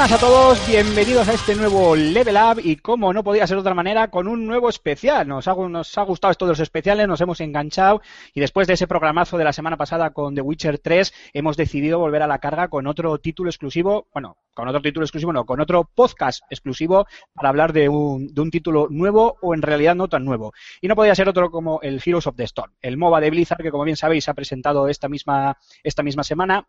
Buenas a todos, bienvenidos a este nuevo Level Up y como no podía ser de otra manera, con un nuevo especial. Nos ha, nos ha gustado esto de los especiales, nos hemos enganchado y después de ese programazo de la semana pasada con The Witcher 3 hemos decidido volver a la carga con otro título exclusivo, bueno, con otro título exclusivo no, con otro podcast exclusivo para hablar de un, de un título nuevo o en realidad no tan nuevo. Y no podía ser otro como el Heroes of the Storm, el MOBA de Blizzard que como bien sabéis ha presentado esta misma, esta misma semana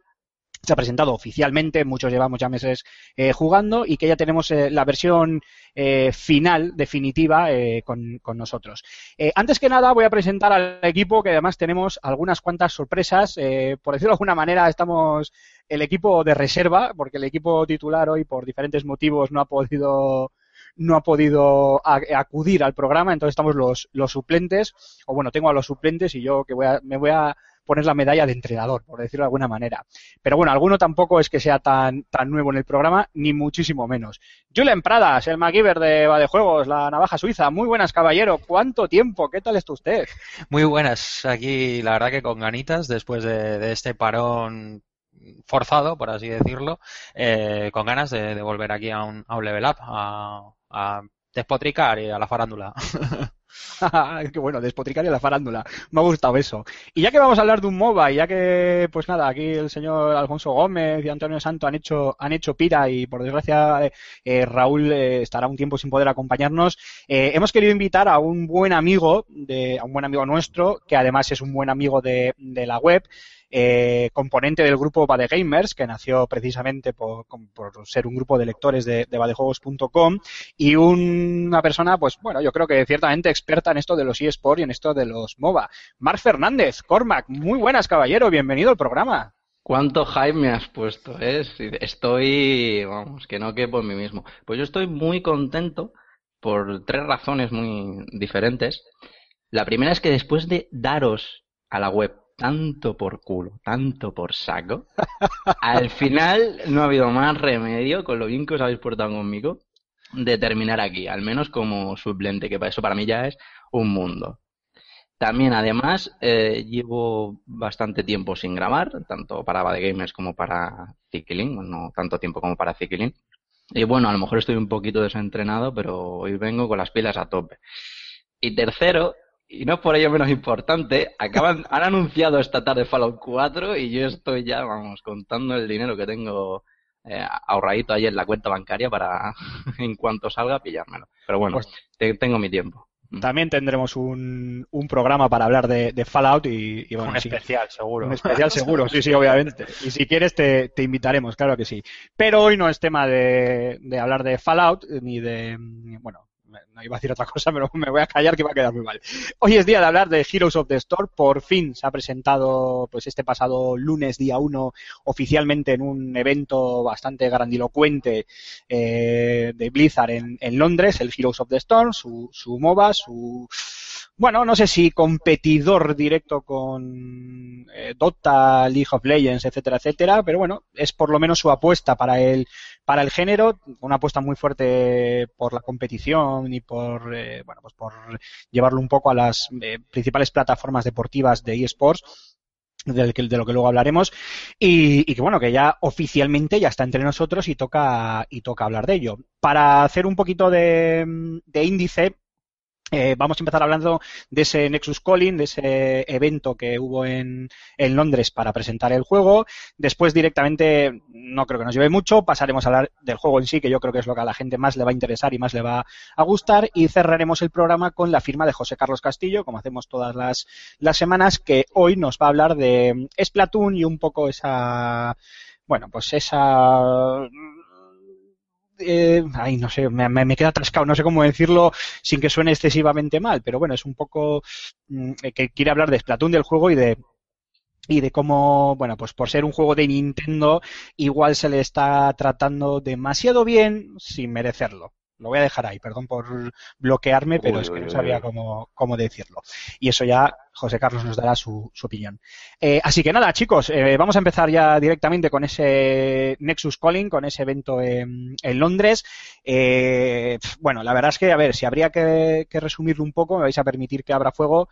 se ha presentado oficialmente, muchos llevamos ya meses eh, jugando y que ya tenemos eh, la versión eh, final, definitiva, eh, con, con nosotros. Eh, antes que nada voy a presentar al equipo que además tenemos algunas cuantas sorpresas. eh, por decirlo de alguna manera, estamos el equipo de reserva, porque el equipo titular hoy por diferentes motivos no ha podido no ha podido acudir al programa, entonces estamos los, los suplentes, o bueno, tengo a los suplentes y yo que voy a, me voy a poner la medalla de entrenador, por decirlo de alguna manera. Pero bueno, alguno tampoco es que sea tan, tan nuevo en el programa, ni muchísimo menos. Julen Pradas, el MacGyver de Juegos, la navaja suiza. Muy buenas, caballero. ¿Cuánto tiempo? ¿Qué tal está usted? Muy buenas, aquí la verdad que con ganitas, después de, este parón forzado, por así decirlo, eh, con ganas de, volver aquí a un, a un level up, a despotricar y a la farándula. Qué bueno, despotricar y la farándula. Me ha gustado eso. Y ya que vamos a hablar de un MOBA, y ya que, pues nada, aquí el señor Alfonso Gómez y Antonio Santo han hecho, han hecho pira y por desgracia eh, eh, Raúl eh, estará un tiempo sin poder acompañarnos, hemos querido invitar a un buen amigo, de, a un buen amigo nuestro, que además es un buen amigo de la web, eh, componente del grupo Bade Gamers, que nació precisamente por, ser un grupo de lectores de, de badejuegos.com y una persona, pues bueno, yo creo que ciertamente experta en esto de los eSports y en esto de los MOBA. Marc Fernández, Cormac, muy buenas, caballero, bienvenido al programa. ¿Cuánto hype me has puesto? eh? Estoy, vamos, que no quepo en mí mismo. Pues yo estoy muy contento por tres razones muy diferentes. La primera es que después de daros a la web tanto por culo, tanto por saco, al final no ha habido más remedio, con lo bien que os habéis portado conmigo, de terminar aquí, al menos como suplente, que para eso para mí ya es un mundo. También, además, eh, llevo bastante tiempo sin grabar, tanto para Bad Gamers como para Cicling, no tanto tiempo como para Cicling. Y bueno, a lo mejor estoy un poquito desentrenado, pero hoy vengo con las pilas a tope. Y tercero, y no por ello menos importante, acaban, han anunciado esta tarde Fallout 4 y yo estoy ya, vamos, contando el dinero que tengo eh, ahorradito ahí en la cuenta bancaria para, en cuanto salga, pillármelo. Pero bueno, Pues- te- tengo mi tiempo. También tendremos un, un programa para hablar de, de Fallout y, y bueno, un sí, especial, seguro. Un especial seguro, sí, sí, obviamente. Y si quieres te, te invitaremos, claro que sí. Pero hoy no es tema de, de hablar de Fallout ni de... Bueno, no iba a decir otra cosa, pero me voy a callar que va a quedar muy mal. Hoy es día de hablar de Heroes of the Storm. Por fin se ha presentado pues este pasado lunes, día 1, oficialmente en un evento bastante grandilocuente eh, de Blizzard en, en Londres, el Heroes of the Storm, su, su MOBA, su bueno, no sé si competidor directo con eh, Dota, League of Legends, etcétera, etcétera, pero bueno, es por lo menos su apuesta para el para el género, una apuesta muy fuerte por la competición y por eh, bueno, pues por llevarlo un poco a las eh, principales plataformas deportivas de eSports del de lo que luego hablaremos y, y que bueno que ya oficialmente ya está entre nosotros y toca y toca hablar de ello. Para hacer un poquito de, de índice Eh, vamos a empezar hablando de ese Nexus Calling, de ese evento que hubo en, en, Londres para presentar el juego. Después directamente, no creo que nos lleve mucho, pasaremos a hablar del juego en sí, que yo creo que es lo que a la gente más le va a interesar y más le va a gustar. Y cerraremos el programa con la firma de José Carlos Castillo, como hacemos todas las, las semanas, que hoy nos va a hablar de Splatoon y un poco esa, bueno, pues esa eh, ay, no sé, me, me, queda atrascado, no sé cómo decirlo sin que suene excesivamente mal, pero bueno, es un poco mm, que quiere hablar de Splatoon del juego y de y de cómo, bueno, pues por ser un juego de Nintendo, igual se le está tratando demasiado bien sin merecerlo. Lo voy a dejar ahí, perdón por bloquearme, pero Uy, es que uy, no sabía uy. cómo, cómo decirlo. Y eso ya José Carlos nos dará su, su opinión. Eh, así que nada, chicos, eh, vamos a empezar ya directamente con ese Nexus Calling, con ese evento en, en Londres. Eh, bueno, la verdad es que, a ver, si habría que, que resumirlo un poco, me vais a permitir que abra fuego.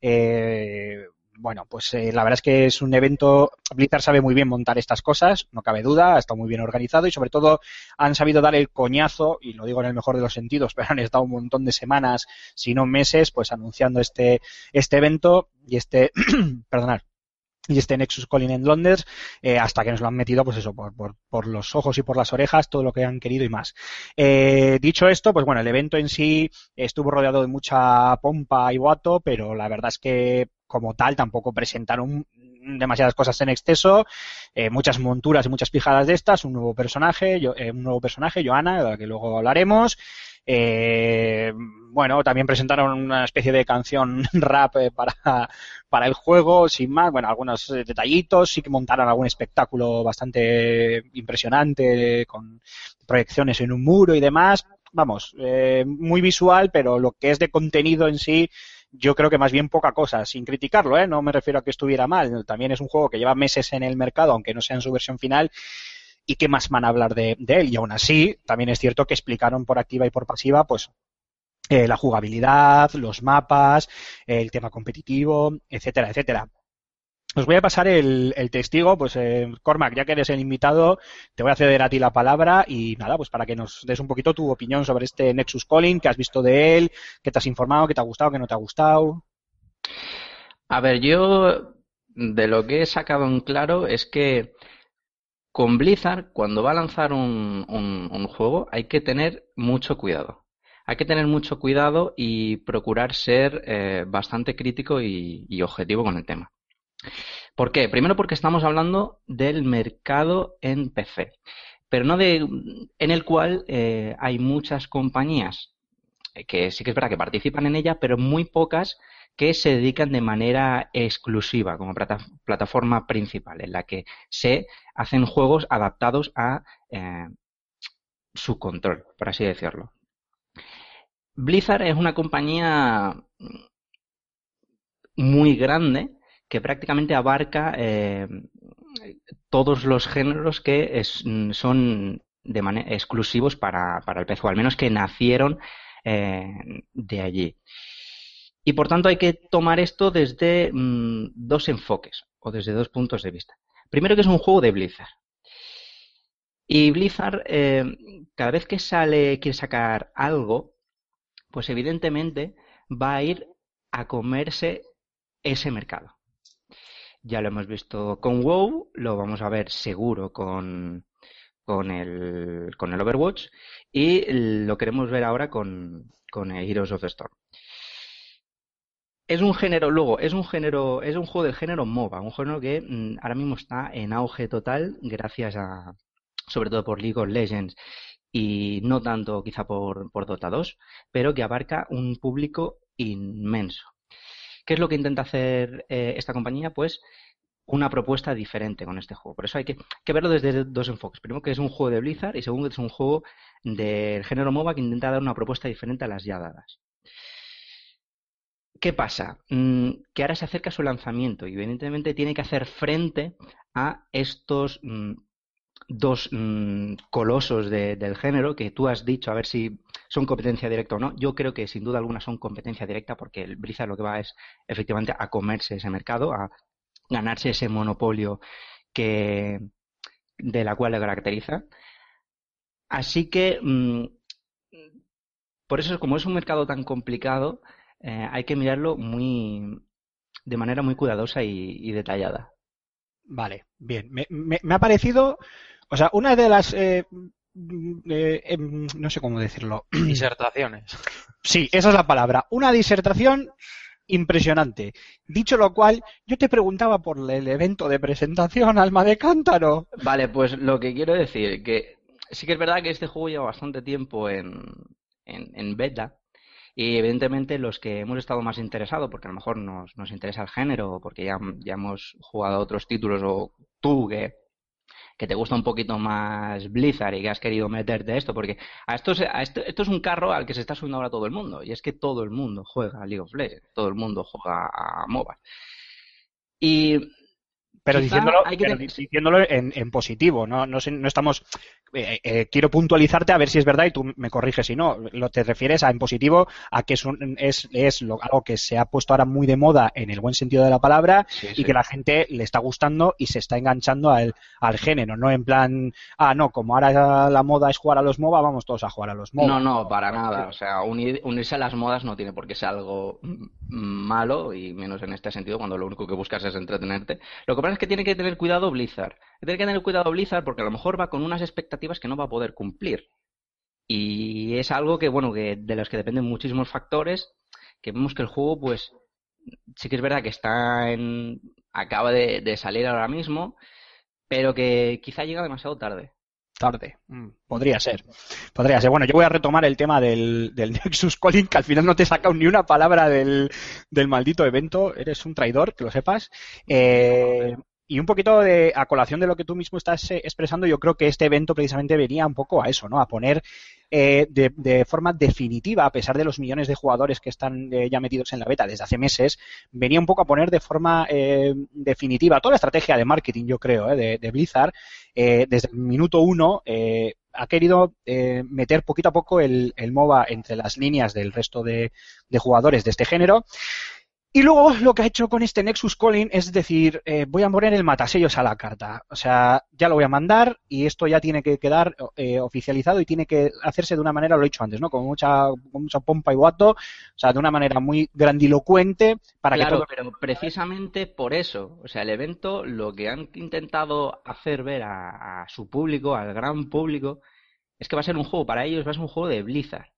Eh, bueno, pues eh, la verdad es que es un evento, Blizzard sabe muy bien montar estas cosas, no cabe duda, ha estado muy bien organizado y sobre todo han sabido dar el coñazo, y lo digo en el mejor de los sentidos, pero han estado un montón de semanas, si no meses, pues anunciando este, este evento y este, perdonad, y este Nexus Calling en Londres, eh, hasta que nos lo han metido, pues eso, por, por, por, los ojos y por las orejas, todo lo que han querido y más. Eh, dicho esto, pues bueno, el evento en sí estuvo rodeado de mucha pompa y guato, pero la verdad es que como tal tampoco presentaron demasiadas cosas en exceso, eh, muchas monturas y muchas pijadas de estas, un nuevo personaje, yo, eh, un nuevo personaje, Joana, de la que luego hablaremos. Eh, bueno, también presentaron una especie de canción rap eh, para, para el juego, sin más, bueno, algunos eh, detallitos, sí que montaron algún espectáculo bastante impresionante con proyecciones en un muro y demás. Vamos, muy visual, pero lo que es de contenido en sí, yo creo que más bien poca cosa, sin criticarlo, ¿eh? no me refiero a que estuviera mal, también es un juego que lleva meses en el mercado, aunque no sea en su versión final, y qué más van a hablar de, de él. Y aún así, también es cierto que explicaron por activa y por pasiva, pues, eh, la jugabilidad, los mapas, el tema competitivo, etcétera, etcétera. Os voy a pasar el, testigo, pues eh, Cormac, ya que eres el invitado, te voy a ceder a ti la palabra y nada, pues para que nos des un poquito tu opinión sobre este Nexus Calling, qué has visto de él, qué te has informado, qué te ha gustado, qué no te ha gustado. A ver, yo de lo que he sacado en claro es que con Blizzard, cuando va a lanzar un, juego, hay que tener mucho cuidado. Hay que tener mucho cuidado y procurar ser eh, bastante crítico y objetivo con el tema. ¿Por qué? Primero porque estamos hablando del mercado en PC, pero no de en el cual eh, hay muchas compañías que sí que es verdad que participan en ella, pero muy pocas que se dedican de manera exclusiva como plata plataforma principal, en la que se hacen juegos adaptados a eh, su control, por así decirlo. Blizzard es una compañía muy grande que prácticamente abarca eh, todos los géneros que son exclusivos para, para, el PC, o al menos que nacieron eh, de allí. Y por tanto hay que tomar esto desde mmm, dos enfoques o desde dos puntos de vista. Primero que es un juego de Blizzard. Y Blizzard, eh, cada vez que sale, quiere sacar algo, pues evidentemente va a ir a comerse ese mercado. Ya lo hemos visto con WoW, lo vamos a ver seguro con, con, el, con el Overwatch y lo queremos ver ahora con, con Heroes of the Storm. Es un género, luego, es un género, es un juego del género MOBA, un género que mmm, ahora mismo está en auge total gracias a, sobre todo por League of Legends y no tanto quizá por, por Dota 2, pero que abarca un público inmenso. ¿Qué es lo que intenta hacer eh, esta compañía? Pues una propuesta diferente con este juego. Por eso hay que, verlo desde dos enfoques. Primero que es un juego de Blizzard y segundo que es un juego del género MOBA que intenta dar una propuesta diferente a las ya dadas. ¿Qué pasa? Mm, que ahora se acerca su lanzamiento y evidentemente tiene que hacer frente a estos mm, dos mm, colosos de, del género que tú has dicho, a ver si son competencia directa o no. Yo creo que sin duda alguna son competencia directa porque el Blizzard lo que va es efectivamente a comerse ese mercado, a ganarse ese monopolio que de la cual le caracteriza. Así que, mmm, por eso, como es un mercado tan complicado, eh, hay que mirarlo muy de manera muy cuidadosa y, detallada. Vale, bien. Me ha parecido, o sea, una de las, eh, eh, em, no sé cómo decirlo. Disertaciones. Sí, esa es la palabra. Una disertación impresionante. Dicho lo cual, yo te preguntaba por el evento de presentación, Alma de Cántaro. Vale, pues lo que quiero decir, que sí que es verdad que este juego lleva bastante tiempo en, en, en beta y evidentemente los que hemos estado más interesados, porque a lo mejor nos, nos interesa el género, o porque ya, ya hemos jugado a otros títulos, o tú que, que te gusta un poquito más Blizzard y que has querido meterte esto, porque a esto, a esto, esto es un carro al que se está subiendo ahora todo el mundo, y es que todo el mundo juega a League of Legends, todo el mundo juega a MOBA. Y Pero diciéndolo, hay que pero tener- diciéndolo en, en positivo, no, no, no estamos. eh, eh, quiero puntualizarte a ver si es verdad y tú me corriges si no. Lo te refieres a en positivo a que es, un- es, es lo- algo que se ha puesto ahora muy de moda en el buen sentido de la palabra Sí, y sí. que la gente le está gustando y se está enganchando al, al género, no en plan, ah, no, como ahora la moda es jugar a los MOBA, vamos todos a jugar a los MOBA. No, no, para nada. O sea, unir- unirse a las modas no tiene por qué ser algo mm, malo, y menos en este sentido, cuando lo único que buscas es entretenerte. Lo que pasa es que tiene que tener cuidado Blizzard. Tiene que tener cuidado Blizzard porque a lo mejor va con unas expectativas que no va a poder cumplir. Y es algo que, bueno, que de los que dependen muchísimos factores, que vemos que el juego, pues, sí que es verdad que está en... acaba de, de salir ahora mismo, pero que quizá llega demasiado tarde. Tarde. Mm, Podría ser. Podría ser. Bueno, yo voy a retomar el tema del, del Nexus Calling, que al final no te he sacado ni una palabra del, del maldito evento. Eres un traidor, que lo sepas. Eh, y un poquito de a colación de lo que tú mismo estás eh, expresando, yo creo que este evento precisamente venía un poco a eso, ¿no? A poner eh, de, forma definitiva, a pesar de los millones de jugadores que están eh, ya metidos en la beta desde hace meses, venía un poco a poner de forma eh, definitiva toda la estrategia de marketing, yo creo, de, de Blizzard, desde el minuto uno ha querido meter poquito a poco el, el MOBA entre las líneas del resto de, de jugadores de este género. Y luego lo que ha hecho con este Nexus Calling es decir, eh, voy a poner el matasellos a la carta. O sea, ya lo voy a mandar y esto ya tiene que quedar eh, oficializado y tiene que hacerse de una manera, lo he dicho antes, ¿no? Con mucha, con mucha pompa y guato, o sea, de una manera muy grandilocuente para que Claro, todo... pero precisamente por eso, o sea, el evento lo que han intentado hacer ver a, a su público, al gran público, es que va a ser un juego para ellos, va a ser un juego de Blizzard.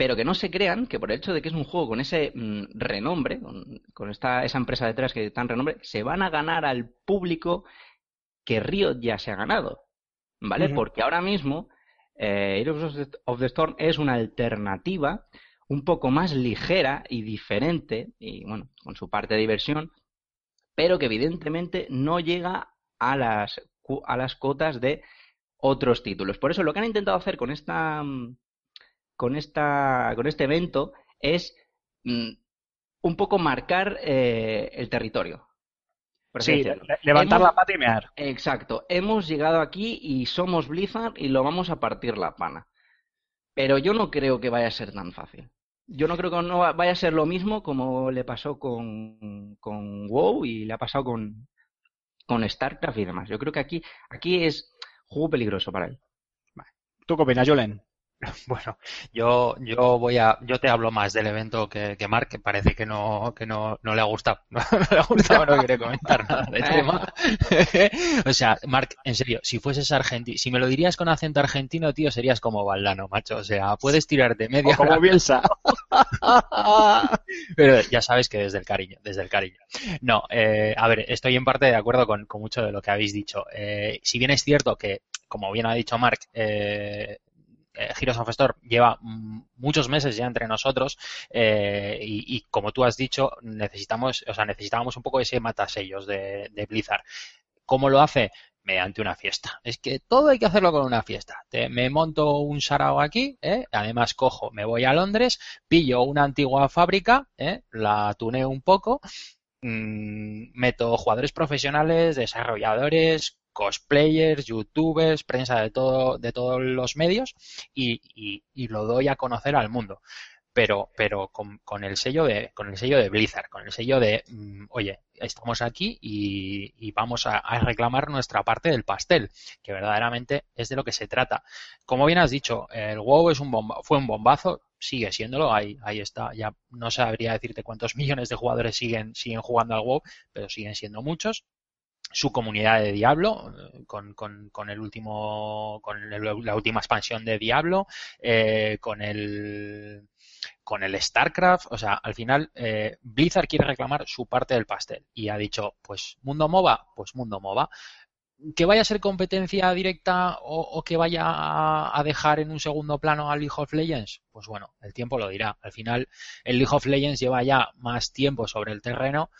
Pero que no se crean que por el hecho de que es un juego con ese mm, renombre, con, con esta, esa empresa detrás que tan renombre, se van a ganar al público que Riot ya se ha ganado. ¿Vale? Porque ahora mismo eh, Heroes of the- Storm es una alternativa un poco más ligera y diferente, y bueno, con su parte de diversión, pero que evidentemente no llega a las, a las cotas de otros títulos. Por eso lo que han intentado hacer con esta mm, con esta con este evento es mm, un poco marcar eh, el territorio. por Sí, levantar Hemos- la pata y mear. Exacto, hemos llegado aquí y somos Blizzard y lo vamos a partir la pana. Pero yo no creo que vaya a ser tan fácil. Yo no creo que no va- vaya a ser lo mismo como le pasó con, con WoW y le ha pasado con, con StarCraft y demás. Yo creo que aquí, aquí es juego peligroso para él. ¿Tú qué opinas? Bueno, yo, yo voy a, yo te hablo más del evento que, que Mark, que parece que no, que no, no le ha gustado, no, le ha gustado, no quiere comentar nada del tema. o sea, Mark, en serio, si fueses argentino, si me lo dirías con acento argentino, tío, serías como Valdano, macho. O sea, puedes tirarte media O como hora Bielsa. pero ya sabes que desde el cariño, desde el cariño. No, eh, a ver, estoy en parte de acuerdo con, con mucho de lo que habéis dicho. Eh, si bien es cierto que, como bien ha dicho Mark, eh, eh, of lleva muchos meses ya entre nosotros eh, y, como tú has dicho, necesitamos, o sea, necesitábamos un poco ese matasellos de, de Blizzard. ¿Cómo lo hace? Mediante una fiesta. Es que todo hay que hacerlo con una fiesta. Te- me monto un sarao aquí, ¿eh? además cojo, me voy a Londres, pillo una antigua fábrica, ¿eh? la tuneo un poco, mm, meto jugadores profesionales, desarrolladores, cosplayers, youtubers, prensa de todo, de todos los medios y, y- y lo doy a conocer al mundo. Pero, pero con, con el sello de, con el sello de Blizzard, con el sello de, mm, oye, estamos aquí y, y vamos a, a reclamar nuestra parte del pastel, que verdaderamente es de lo que se trata. Como bien has dicho, el WoW es un bomba, fue un bombazo, sigue siéndolo, ahí, ahí está. Ya no sabría decirte cuántos millones de jugadores siguen, siguen jugando al WoW, pero siguen siendo muchos. Su comunidad de Diablo, eh, con, con, con el último, con el- la última expansión de Diablo, eh, con el con el StarCraft, o sea, al final eh, Blizzard quiere reclamar su parte del pastel y ha dicho, pues mundo MOBA, pues mundo MOBA. Que vaya a ser competencia directa o, que vaya a, a dejar en un segundo plano al League of Legends, pues bueno, el tiempo lo dirá. Al final, el League of Legends lleva ya más tiempo sobre el terreno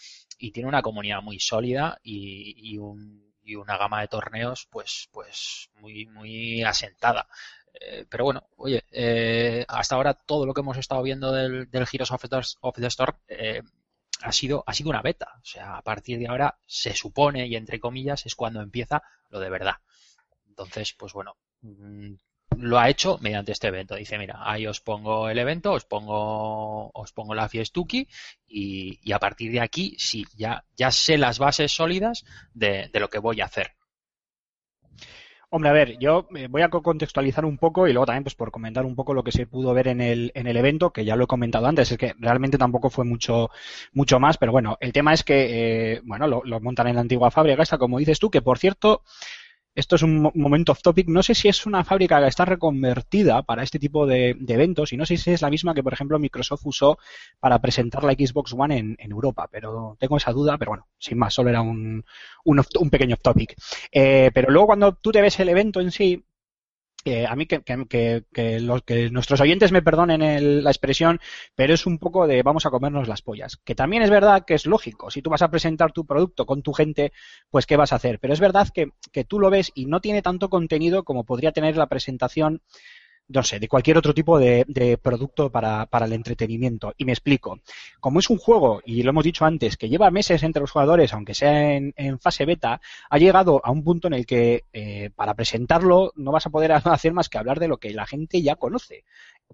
y tiene una comunidad muy sólida y, y un- y una gama de torneos, pues, pues muy, muy asentada. Eh, pero bueno, oye, eh, hasta ahora todo lo que hemos estado viendo del, del Heroes of the, of the Storm eh, ha sido, ha sido una beta. O sea, a partir de ahora se supone, y entre comillas, es cuando empieza lo de verdad. Entonces, pues bueno, mm, lo ha hecho mediante este evento. Dice, mira, ahí os pongo el evento, os pongo, os pongo la fiestuki y, a partir de aquí, sí, ya, ya sé las bases sólidas de, lo que voy a hacer. Hombre, a ver, yo eh, voy a co- contextualizar un poco y luego también pues por comentar un poco lo que se pudo ver en el, en el evento, que ya lo he comentado antes, es que realmente tampoco fue mucho, mucho más, pero bueno, el tema es que, eh, bueno, lo, lo montan en la antigua fábrica esta, como dices tú, que por cierto, esto es un mo- momento off topic, no sé si es una fábrica que está reconvertida para este tipo de, eventos y no sé si es la misma que, por ejemplo, Microsoft usó para presentar la Xbox One en, Europa, pero tengo esa duda, pero bueno, sin más, solo era un, un, un pequeño off topic. Eh, pero luego cuando tú te ves el evento en sí, eh, a mí que, que, que, los, que nuestros oyentes me perdonen el- la expresión, pero es un poco de vamos a comernos las pollas. Que también es verdad que es lógico. Si tú vas a presentar tu producto con tu gente, pues ¿qué vas a hacer? Pero es verdad que tú lo ves y no tiene tanto contenido como podría tener la presentación no sé, de cualquier otro tipo de, producto para, el entretenimiento. Y me explico. Como es un juego, y lo hemos dicho antes, que lleva meses entre los jugadores, aunque sea en, en fase beta, ha llegado a un punto en el que eh, para presentarlo no vas a poder hacer más que hablar de lo que la gente ya conoce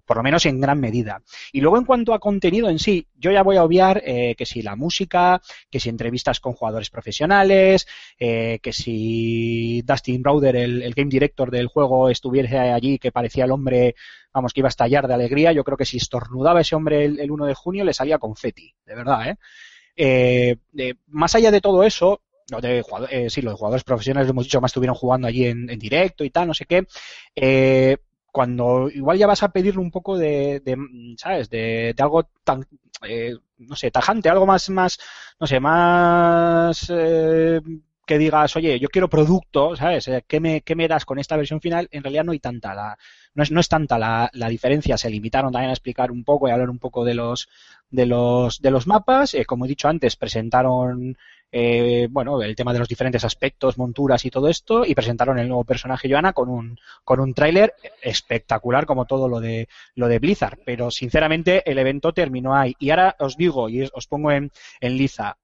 por lo menos en gran medida. Y luego en cuanto a contenido en sí, yo ya voy a obviar eh, que si la música, que si entrevistas con jugadores profesionales, eh, que si Dustin Browder, el, game director del juego, estuviese allí, que parecía el hombre, vamos, que iba a estallar de alegría, yo creo que si estornudaba ese hombre el, el 1 de junio le salía confeti, de verdad, ¿eh? eh más allá de todo eso, lo de eh, sí, los jugadores profesionales, lo hemos dicho, más estuvieron jugando allí en, en directo y tal, no sé qué. Eh, cuando igual ya vas a pedirle un poco de, de ¿sabes? De, de, algo tan, eh, no sé, tajante, algo más, más, no sé, más eh, que digas, oye, yo quiero producto, ¿sabes? ¿Qué me, qué me das con esta versión final? En realidad no hay tanta la, no es, no es tanta la, la diferencia. Se limitaron también a explicar un poco y hablar un poco de los, de los, de los mapas. Eh, como he dicho antes, presentaron eh, bueno, el tema de los diferentes aspectos, monturas y todo esto, y presentaron el nuevo personaje Joana con un, con un tráiler espectacular como todo lo de, lo de Blizzard. Pero sinceramente el evento terminó ahí. Y ahora os digo, y os pongo en, en liza,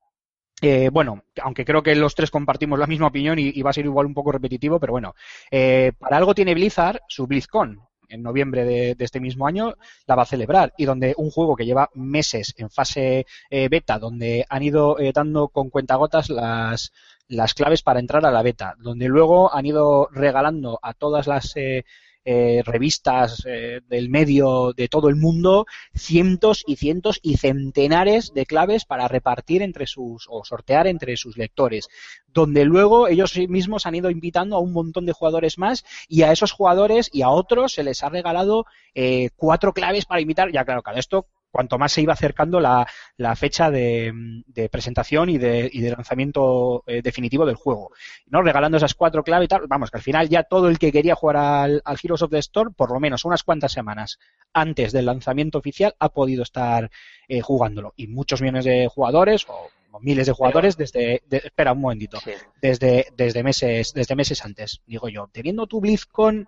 eh, bueno, aunque creo que los tres compartimos la misma opinión y, va a ser igual un poco repetitivo, pero bueno, eh, para algo tiene Blizzard su BlizzCon en noviembre de, este mismo año la va a celebrar. Y donde un juego que lleva meses en fase eh, beta, donde han ido eh, dando con cuentagotas las, las claves para entrar a la beta, donde luego han ido regalando a todas las eh, eh, revistas eh, del medio de todo el mundo cientos y cientos y centenares de claves para repartir entre sus o sortear entre sus lectores donde luego ellos mismos han ido invitando a un montón de jugadores más y a esos jugadores y a otros se les ha regalado eh, cuatro claves para invitar. Ya claro cada esto cuanto más se iba acercando la, la fecha de, de, presentación y de, y de lanzamiento eh, definitivo del juego. ¿no? Regalando esas cuatro claves y tal, vamos, que al final ya todo el que quería jugar al, al, Heroes of the Storm, por lo menos unas cuantas semanas antes del lanzamiento oficial, ha podido estar eh, jugándolo. Y muchos millones de jugadores, o, miles de jugadores, desde, de, espera un momentito, sí. desde, desde, meses, desde meses antes, digo yo, teniendo tu BlizzCon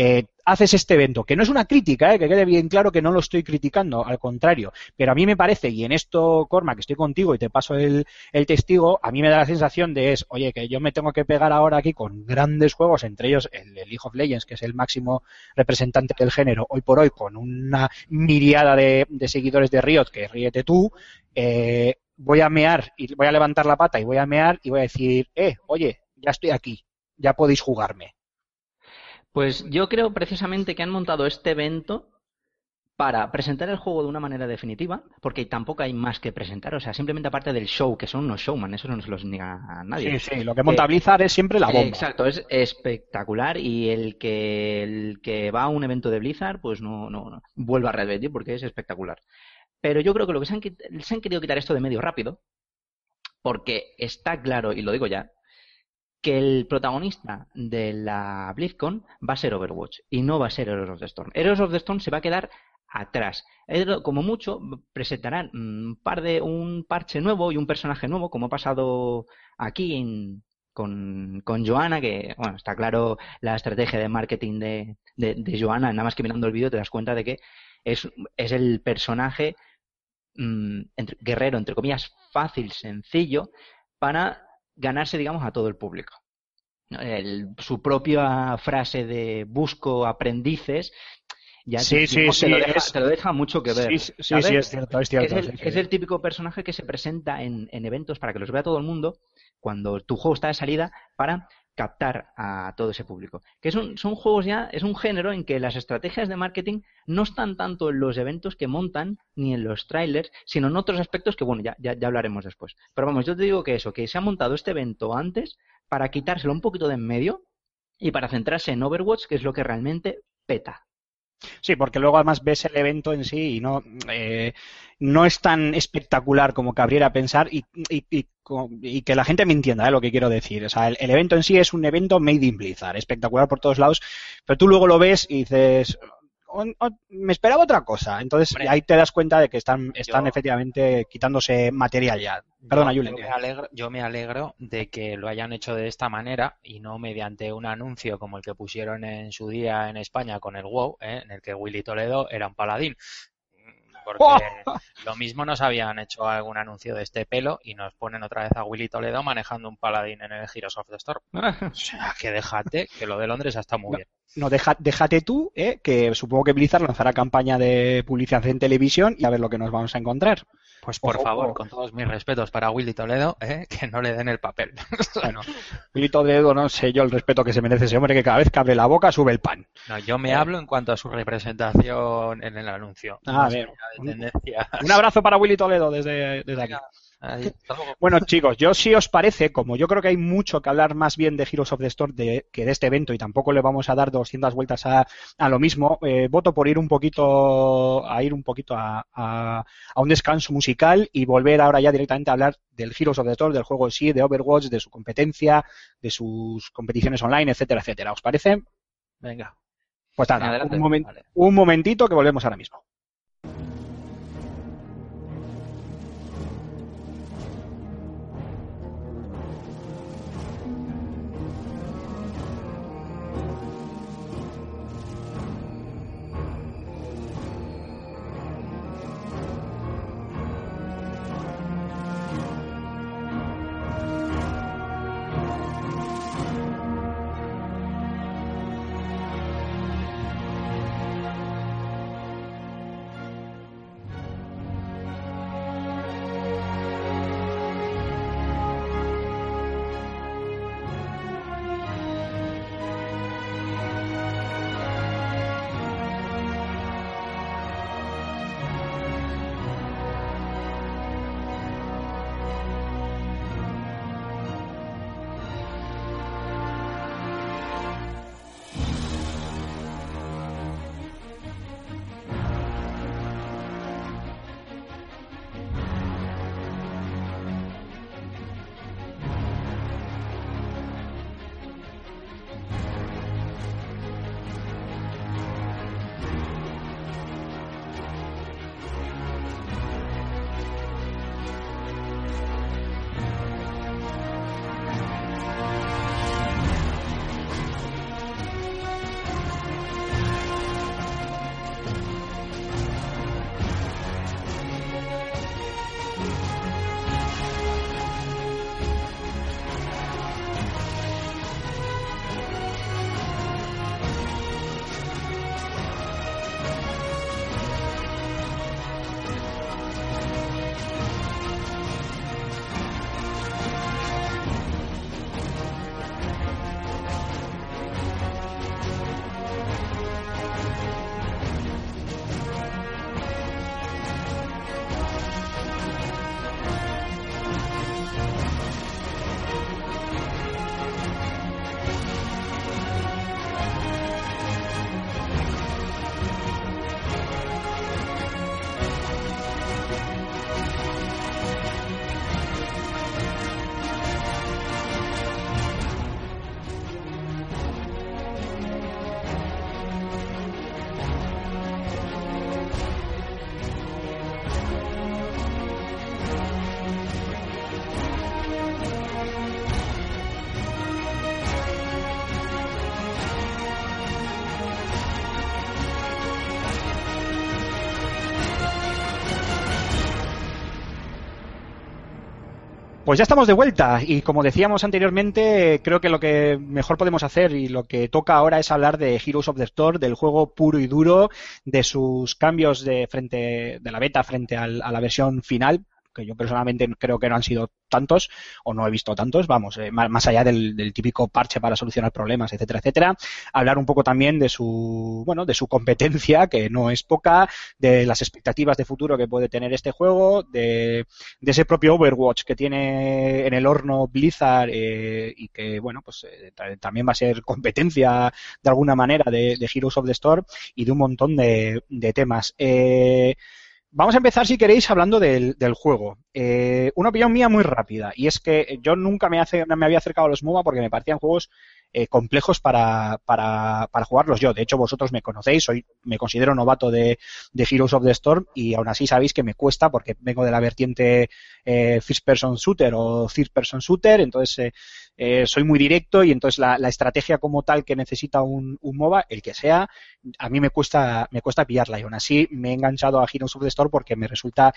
eh, haces este evento, que no es una crítica, eh, que quede bien claro que no lo estoy criticando, al contrario, pero a mí me parece, y en esto, Corma, que estoy contigo y te paso el, el, testigo, a mí me da la sensación de es, oye, que yo me tengo que pegar ahora aquí con grandes juegos, entre ellos el, el League of Legends, que es el máximo representante del género, hoy por hoy, con una miriada de, seguidores de Riot, que ríete tú, eh, voy a mear y voy a levantar la pata y voy a mear y voy a decir, eh, oye, ya estoy aquí, ya podéis jugarme. Pues yo creo precisamente que han montado este evento para presentar el juego de una manera definitiva, porque tampoco hay más que presentar, o sea, simplemente aparte del show, que son unos showman, eso no se los niega a nadie. Sí, sí, lo que monta Blizzard es siempre la bomba. Exacto, es espectacular y el que el que va a un evento de Blizzard, pues no, no, no vuelve a repetir porque es espectacular. Pero yo creo que lo que se han, se han querido quitar esto de medio rápido, porque está claro, y lo digo ya, que el protagonista de la BlizzCon va a ser Overwatch y no va a ser Heroes of the Storm. Heroes of the Storm se va a quedar atrás. Como mucho presentarán un par de un parche nuevo y un personaje nuevo, como ha pasado aquí en- con, con Joana, que bueno, está claro la estrategia de marketing de, de, Joana, nada más que mirando el vídeo te das cuenta de que es, es el personaje mm, guerrero, entre comillas, fácil, sencillo, para ganarse, digamos, a todo el público. El- su propia frase de busco aprendices, ya Sí, te, sí, lo deja, es- te lo deja mucho que ver. Sí, sí, es cierto, es Que cierto. es, el, es el típico personaje que se presenta en, en eventos para que los vea todo el mundo cuando tu juego está de salida para captar a todo ese público. Que son, juegos ya, es un género en que las estrategias de marketing no están tanto en los eventos que montan ni en los trailers, sino en otros aspectos que, bueno, ya, ya, ya hablaremos después. Pero vamos, yo te digo que eso, que se ha montado este evento antes para quitárselo un poquito de en medio y para centrarse en Overwatch, que es lo que realmente peta. Sí, porque luego además ves el evento en sí y no, eh, no es tan espectacular como cabría pensar y, y- y que la gente me entienda ¿eh? lo que quiero decir. O sea, el, el evento en sí es un evento made in Blizzard, espectacular por todos lados, pero tú luego lo ves y dices, "Oh, oh, me esperaba otra cosa. Entonces Hombre. ahí te das cuenta de que están, están Yo- efectivamente quitándose material ya. Perdona, yo, yo me alegro, yo me alegro de que lo hayan hecho de esta manera y no mediante un anuncio como el que pusieron en su día en España con el WoW, ¿eh? en el que Willy Toledo era un paladín. Porque lo mismo nos habían hecho algún anuncio de este pelo y nos ponen otra vez a Willy Toledo manejando un paladín en el Heroes of the Storm. O sea, que déjate, que lo de Londres está muy No. bien. No, deja- déjate tú, ¿eh? que supongo que Blizzard lanzará campaña de publicidad en televisión y a ver lo que nos vamos a encontrar. Pues por Ojo, favor, ojo. con todos mis respetos para Willy Toledo, ¿eh? que no le den el papel. Bueno, de dedo, no sé yo el respeto que se merece ese hombre que cada vez que abre la boca sube el pan. No, yo me hablo en cuanto a su representación en el anuncio. Ah, Más bien. Tendencia. Un abrazo para Willy Toledo desde, desde aquí. Ahí. Bueno, chicos, yo si os parece, como yo creo que hay mucho que hablar más bien de Heroes of the Storm de- que de este evento y tampoco le vamos a dar 200 vueltas a, a lo mismo, eh, voto por ir un poquito a ir un poquito a, a- a un descanso musical y volver ahora ya directamente a hablar del Heroes of the Storm, del juego en sí, de Overwatch, de su competencia, de sus competiciones online, etcétera, etcétera. ¿Os parece? Venga. Pues nada, Adelante. un, momen- Vale. un momentito que volvemos ahora mismo. Pues ya estamos de vuelta. Y como decíamos anteriormente, creo que lo que mejor podemos hacer y lo que toca ahora es hablar de Heroes of the Storm, del juego puro y duro, de sus cambios de frente de la beta frente a la versión final, que yo personalmente creo que no han sido tantos o no he visto tantos, vamos, eh, más, allá del, típico parche para solucionar problemas, etcétera, etcétera. Hablar un poco también de su, bueno, de su competencia, que no es poca, de las expectativas de futuro que puede tener este juego, de, ese propio Overwatch que tiene en el horno Blizzard eh, y que, bueno, pues eh, ta- también va a ser competencia de alguna manera de, de Heroes of the Storm y de un montón de, de temas. Eh, Vamos a empezar, si queréis, hablando del, juego. Eh, una opinión mía muy rápida, y es que yo nunca me, me había acercado a los MOBA porque me parecían juegos eh, complejos para, para, para jugarlos yo. De hecho, vosotros me conocéis, soy, me considero novato de, de Heroes of the Storm y aún así sabéis que me cuesta porque vengo de la vertiente eh, First Person Shooter o Third Person Shooter, entonces eh, eh, soy muy directo y entonces la, la estrategia como tal que necesita un, un MOBA, el que sea, a mí me cuesta, me cuesta pillarla y aún así me he enganchado a Heroes of the Storm porque me resulta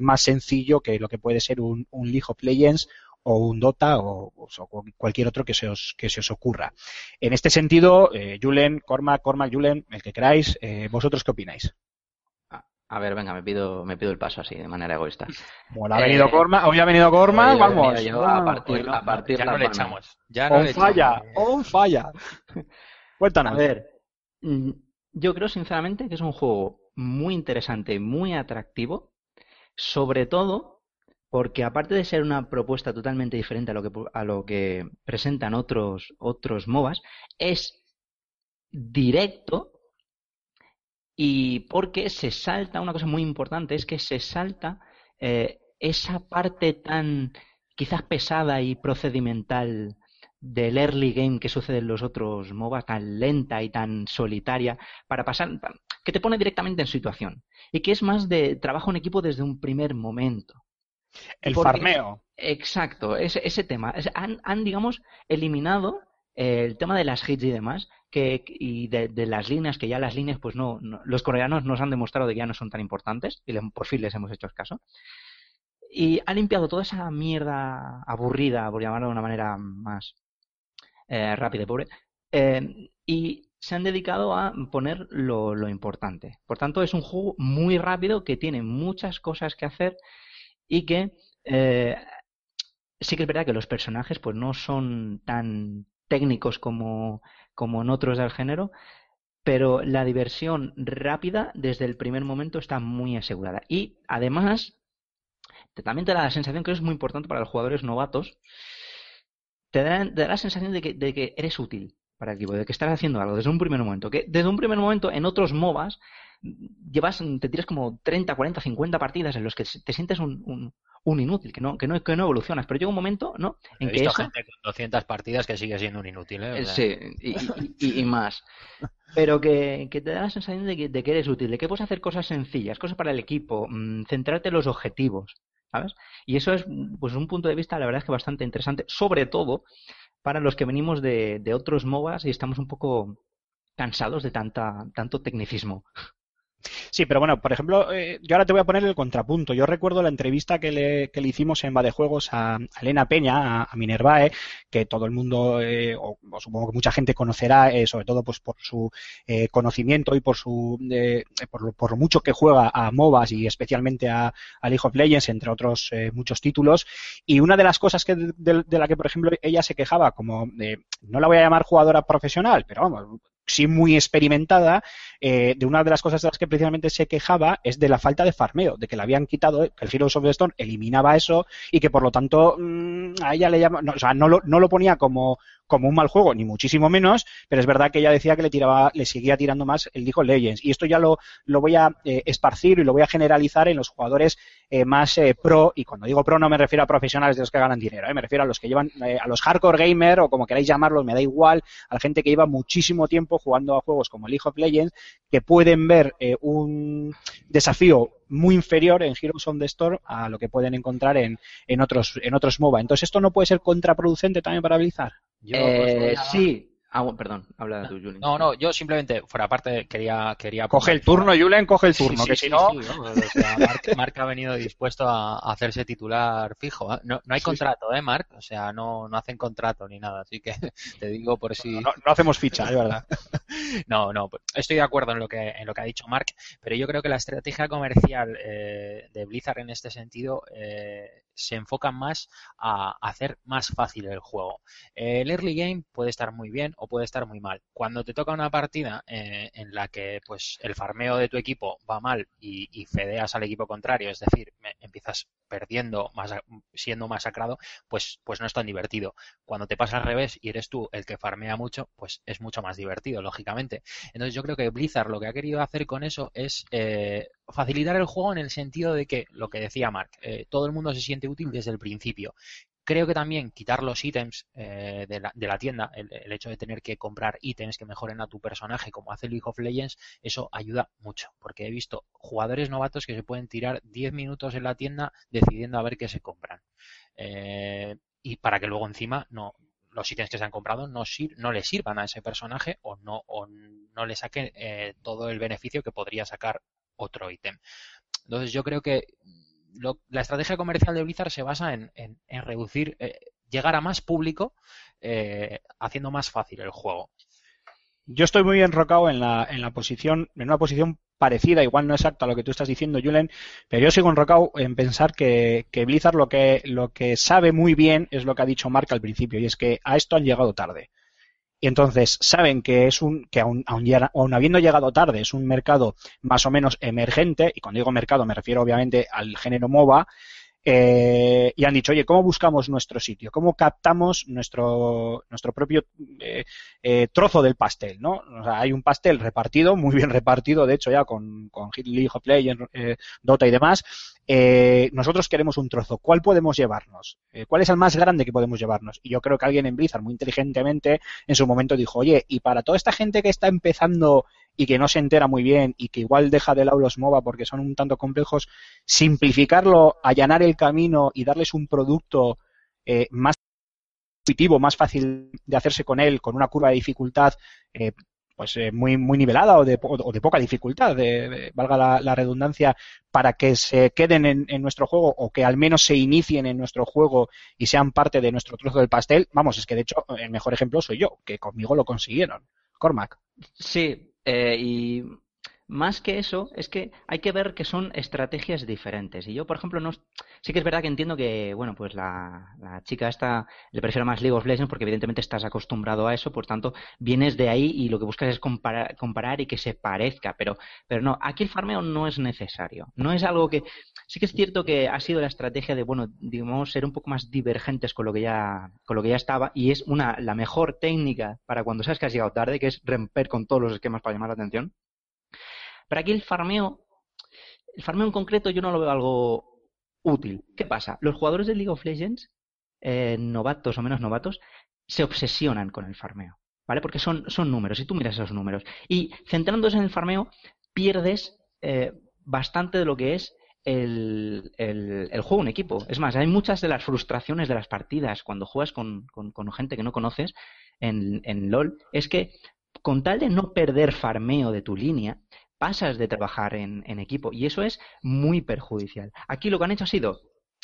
más sencillo que lo que puede ser un, un League of Legends o un Dota o, o cualquier otro que se os, que se os ocurra. En este sentido, eh, Julen, Cormac, Cormac, Julen, el que queráis, eh, ¿vosotros qué opináis? A ver, venga, me pido, me pido el paso así, de manera egoísta. Bueno, ha venido Eh, hoy ha venido hoy ha vamos. venido yo a partir- a partir ya la no le echamos. Ya no On le echamos. falla, on falla. Cuéntanos. A ver, mm, yo creo sinceramente que es un juego muy interesante, muy atractivo, sobre todo porque aparte de ser una propuesta totalmente diferente a lo que, a lo que presentan otros, otros MOBAs, es directo y porque se salta, una cosa muy importante es que se salta eh, esa parte tan quizás pesada y procedimental del early game que sucede en los otros MOBA, tan lenta y tan solitaria, para pasar, pa- que te pone directamente en situación. Y que es más de trabajo en equipo desde un primer momento. El porque- farmeo. Exacto, ese, ese tema. Es- han, han, digamos, eliminado eh, el tema de las hits y demás, que, y de, de las líneas, que ya las líneas, pues no, no- los coreanos nos han demostrado de que ya no son tan importantes, y le- por fin les hemos hecho caso. Y ha limpiado toda esa mierda aburrida, por llamarlo de una manera más eh, rápida y pobre, eh, y se han dedicado a poner lo, lo importante. Por tanto, es un juego muy rápido que tiene muchas cosas que hacer y que eh, sí que es verdad que los personajes pues no son tan técnicos como, como en otros del género, pero la diversión rápida desde el primer momento está muy asegurada. Y además, también te da la sensación que es muy importante para los jugadores novatos, te da, te da la sensación de que, de que eres útil para el equipo, de que estás haciendo algo desde un primer momento. Que desde un primer momento en otros MOBAs llevas, te tiras como 30, 40, 50 partidas en los que te sientes un, un, un inútil, que no, que, no, que no evolucionas. Pero llega un momento, ¿no? En He que visto gente con 200 partidas que sigue siendo un inútil, ¿eh? O eh, sea, Sí, y, y- y- y más. Pero que, que te da la sensación de que, de que eres útil, de que puedes hacer cosas sencillas, cosas para el equipo, mm, centrarte en los objetivos, ¿sabes? Y eso es pues un punto de vista, la verdad es que bastante interesante, sobre todo para los que venimos de, de otros MOBAs y estamos un poco cansados de tanta, tanto tecnicismo. Sí, pero bueno, por ejemplo, eh, yo ahora te voy a poner el contrapunto. Yo recuerdo la entrevista que le, que le hicimos en Juegos a, a Elena Peña, a, a Minervae, que todo el mundo, eh, o, supongo que mucha gente conocerá, eh, sobre todo pues por su eh, conocimiento y por su eh, por, lo, por mucho que juega a MOBAs y especialmente a, a League of Legends, entre otros muchos títulos. Y una de las cosas que de, de- la que, por ejemplo, ella se quejaba, como no la voy a llamar jugadora profesional, pero vamos, sí muy experimentada, eh, de una de las cosas de las que precisamente se quejaba es de la falta de farmeo, de que le habían quitado, que el Heroes of the Storm eliminaba eso y que por lo tanto mm, a ella le llama, no, o sea, no lo, no lo ponía como, como un mal juego, ni muchísimo menos, pero es verdad que ella decía que le tiraba, le seguía tirando más el League of Legends. Y esto ya lo, lo voy a eh, esparcir y lo voy a generalizar en los jugadores eh, más eh, pro, y cuando digo pro no me refiero a profesionales de los que ganan dinero, eh, me refiero a los que llevan, eh, a los hardcore gamer o como queráis llamarlos, me da igual, a la gente que lleva muchísimo tiempo jugando a juegos como League of Legends, que pueden ver un desafío muy inferior en Heroes of the Storm a lo que pueden encontrar en, en otros en otros MOBA. Entonces, ¿esto no puede ser contraproducente también para Blizzard? Yo voy Eh, a- sí, Ah, bueno, perdón, habla tú, Julen. No, no, yo simplemente, fuera parte, quería... quería Coge el turno, Julen, coge el turno, Sí, que sí, si sí, no... sí, vamos, o sea, Marc, Marc ha venido dispuesto a, hacerse titular fijo. ¿eh? No, no hay contrato, ¿eh, Marc? O sea, no, no hacen contrato ni nada, así que te digo por si... No, no hacemos ficha, es verdad. No, no, pues, estoy de acuerdo en lo que, en lo que ha dicho Mark, pero yo creo que la estrategia comercial eh, de Blizzard en este sentido eh, se enfoca más a hacer más fácil el juego. El early game puede estar muy bien o puede estar muy mal. Cuando te toca una partida eh, en la que pues el farmeo de tu equipo va mal y, y fedeas al equipo contrario, es decir, me- empiezas perdiendo, masa- siendo masacrado, pues, pues no es tan divertido. Cuando te pasa al revés y eres tú el que farmea mucho, pues es mucho más divertido, lógicamente. Entonces yo creo que Blizzard lo que ha querido hacer con eso es eh, facilitar el juego en el sentido de que, lo que decía Mark, eh, todo el mundo se siente útil desde el principio. Creo que también quitar los ítems eh, de, la, tienda, el, el hecho de tener que comprar ítems que mejoren a tu personaje, como hace League of Legends, eso ayuda mucho, porque he visto jugadores novatos que se pueden tirar 10 minutos en la tienda decidiendo a ver qué se compran. Eh, y para que luego encima no los ítems que se han comprado no, sir- no le sirvan a ese personaje o no, o no le saquen eh, todo el beneficio que podría sacar otro ítem. Entonces yo creo que lo- la estrategia comercial de Blizzard se basa en, en- reducir, eh, llegar a más público eh, haciendo más fácil el juego. Yo estoy muy enrocado en la, en la posición, en una posición parecida, igual no exacta a lo que tú estás diciendo, Julen, pero yo sigo enrocado en pensar que, que Blizzard lo que, lo que sabe muy bien es lo que ha dicho Mark al principio, y es que a esto han llegado tarde. Y entonces saben que es un, que aun, aun aun habiendo llegado tarde, es un mercado más o menos emergente, y cuando digo mercado me refiero obviamente al género MOBA, eh, y han dicho, oye, ¿cómo buscamos nuestro sitio? ¿Cómo captamos nuestro, nuestro propio eh, eh, trozo del pastel, ¿no? O sea, hay un pastel repartido, muy bien repartido, de hecho ya con, con League of Legends, eh, Dota y demás. Eh, nosotros queremos un trozo. ¿Cuál podemos llevarnos? Eh, ¿Cuál es el más grande que podemos llevarnos? Y yo creo que alguien en Blizzard muy inteligentemente en su momento dijo, oye, y para toda esta gente que está empezando y que no se entera muy bien y que igual deja de lado los MOBA porque son un tanto complejos, simplificarlo, allanar el camino y darles un producto eh, más más fácil de hacerse con él, con una curva de dificultad eh, pues eh, muy muy nivelada o de, o de poca dificultad, de- valga la, la redundancia, para que se queden en, en nuestro juego o que al menos se inicien en nuestro juego y sean parte de nuestro trozo del pastel. Vamos, es que de hecho el mejor ejemplo soy yo, que conmigo lo consiguieron. Cormac. Sí, eh, y más que eso, es que hay que ver que son estrategias diferentes. Y yo, por ejemplo, no, sí que es verdad que entiendo que, bueno, pues la, chica esta le prefiero más League of Legends porque evidentemente estás acostumbrado a eso, por tanto, vienes de ahí y lo que buscas es comparar, comparar y que se parezca. Pero, pero no, aquí el farmeo no es necesario. No es algo que, sí que es cierto que ha sido la estrategia de, bueno, digamos, ser un poco más divergentes con lo que ya, con lo que ya estaba y es una, la mejor técnica para cuando sabes que has llegado tarde, que es romper con todos los esquemas para llamar la atención. Pero aquí el farmeo, el farmeo en concreto yo no lo veo algo útil. ¿Qué pasa? Los jugadores de League of Legends, eh, novatos o menos novatos, se obsesionan con el farmeo, ¿vale? Porque son, son números, y tú miras esos números. Y centrándose en el farmeo, pierdes eh, bastante de lo que es el, el- juego en equipo. Es más, hay muchas de las frustraciones de las partidas cuando juegas con, con- con gente que no conoces en, en LOL, es que con tal de no perder farmeo de tu línea, pasas de trabajar en, en equipo y eso es muy perjudicial. Aquí lo que han hecho ha sido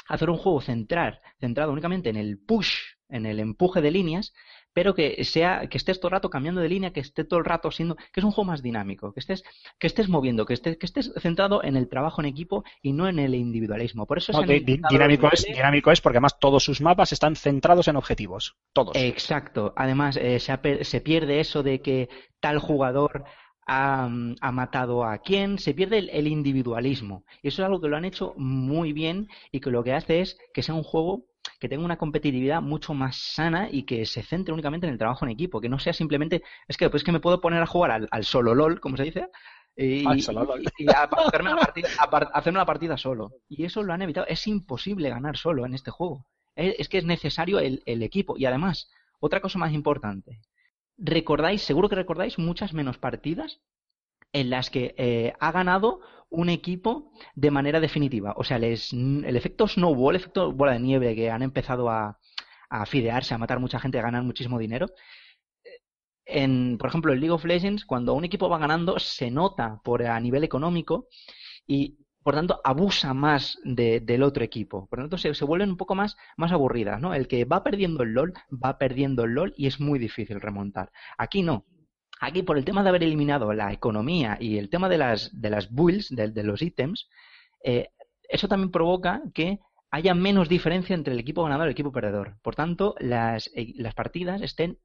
hacer un juego centrar, centrado únicamente en el push, en el empuje de líneas, pero que sea, que estés todo el rato cambiando de línea, que esté todo el rato siendo, que es un juego más dinámico, que estés, que estés moviendo, que estés, que estés centrado en el trabajo en equipo y no en el individualismo. Por eso No, di- di- dinámico, es, dinámico es porque además todos sus mapas están centrados en objetivos. Todos. Exacto. Además, eh, se, se pierde eso de que tal jugador ha, mm, ha matado a quién, se pierde el, el individualismo. Y eso es algo que lo han hecho muy bien y que lo que hace es que sea un juego que tenga una competitividad mucho más sana y que se centre únicamente en el trabajo en equipo, que no sea simplemente, es que pues que me puedo poner a jugar al, al solo LOL, como se dice, y, y a- a hacerme, la partida, a hacerme la partida solo. Y eso lo han evitado. Es imposible ganar solo en este juego. Es, es que es necesario el, el equipo. Y además, otra cosa más importante. Recordáis, seguro que recordáis muchas menos partidas en las que eh, ha ganado un equipo de manera definitiva. O sea, el efecto snowball, el efecto bola de nieve que han empezado a, a fidearse, a matar mucha gente, a ganar muchísimo dinero, eh, en, por ejemplo, en League of Legends, cuando un equipo va ganando, se nota por a nivel económico y por tanto abusa más de- del otro equipo. Por tanto, se, vuelven un poco más, más aburridas, ¿no? El que va perdiendo el LOL, va perdiendo el LOL y es muy difícil remontar. Aquí no. Aquí, por el tema de haber eliminado la economía y el tema de las, de las builds, de, de los ítems, eh, eso también provoca que haya menos diferencia entre el equipo ganador y el equipo perdedor. Por tanto, las, eh, las partidas estén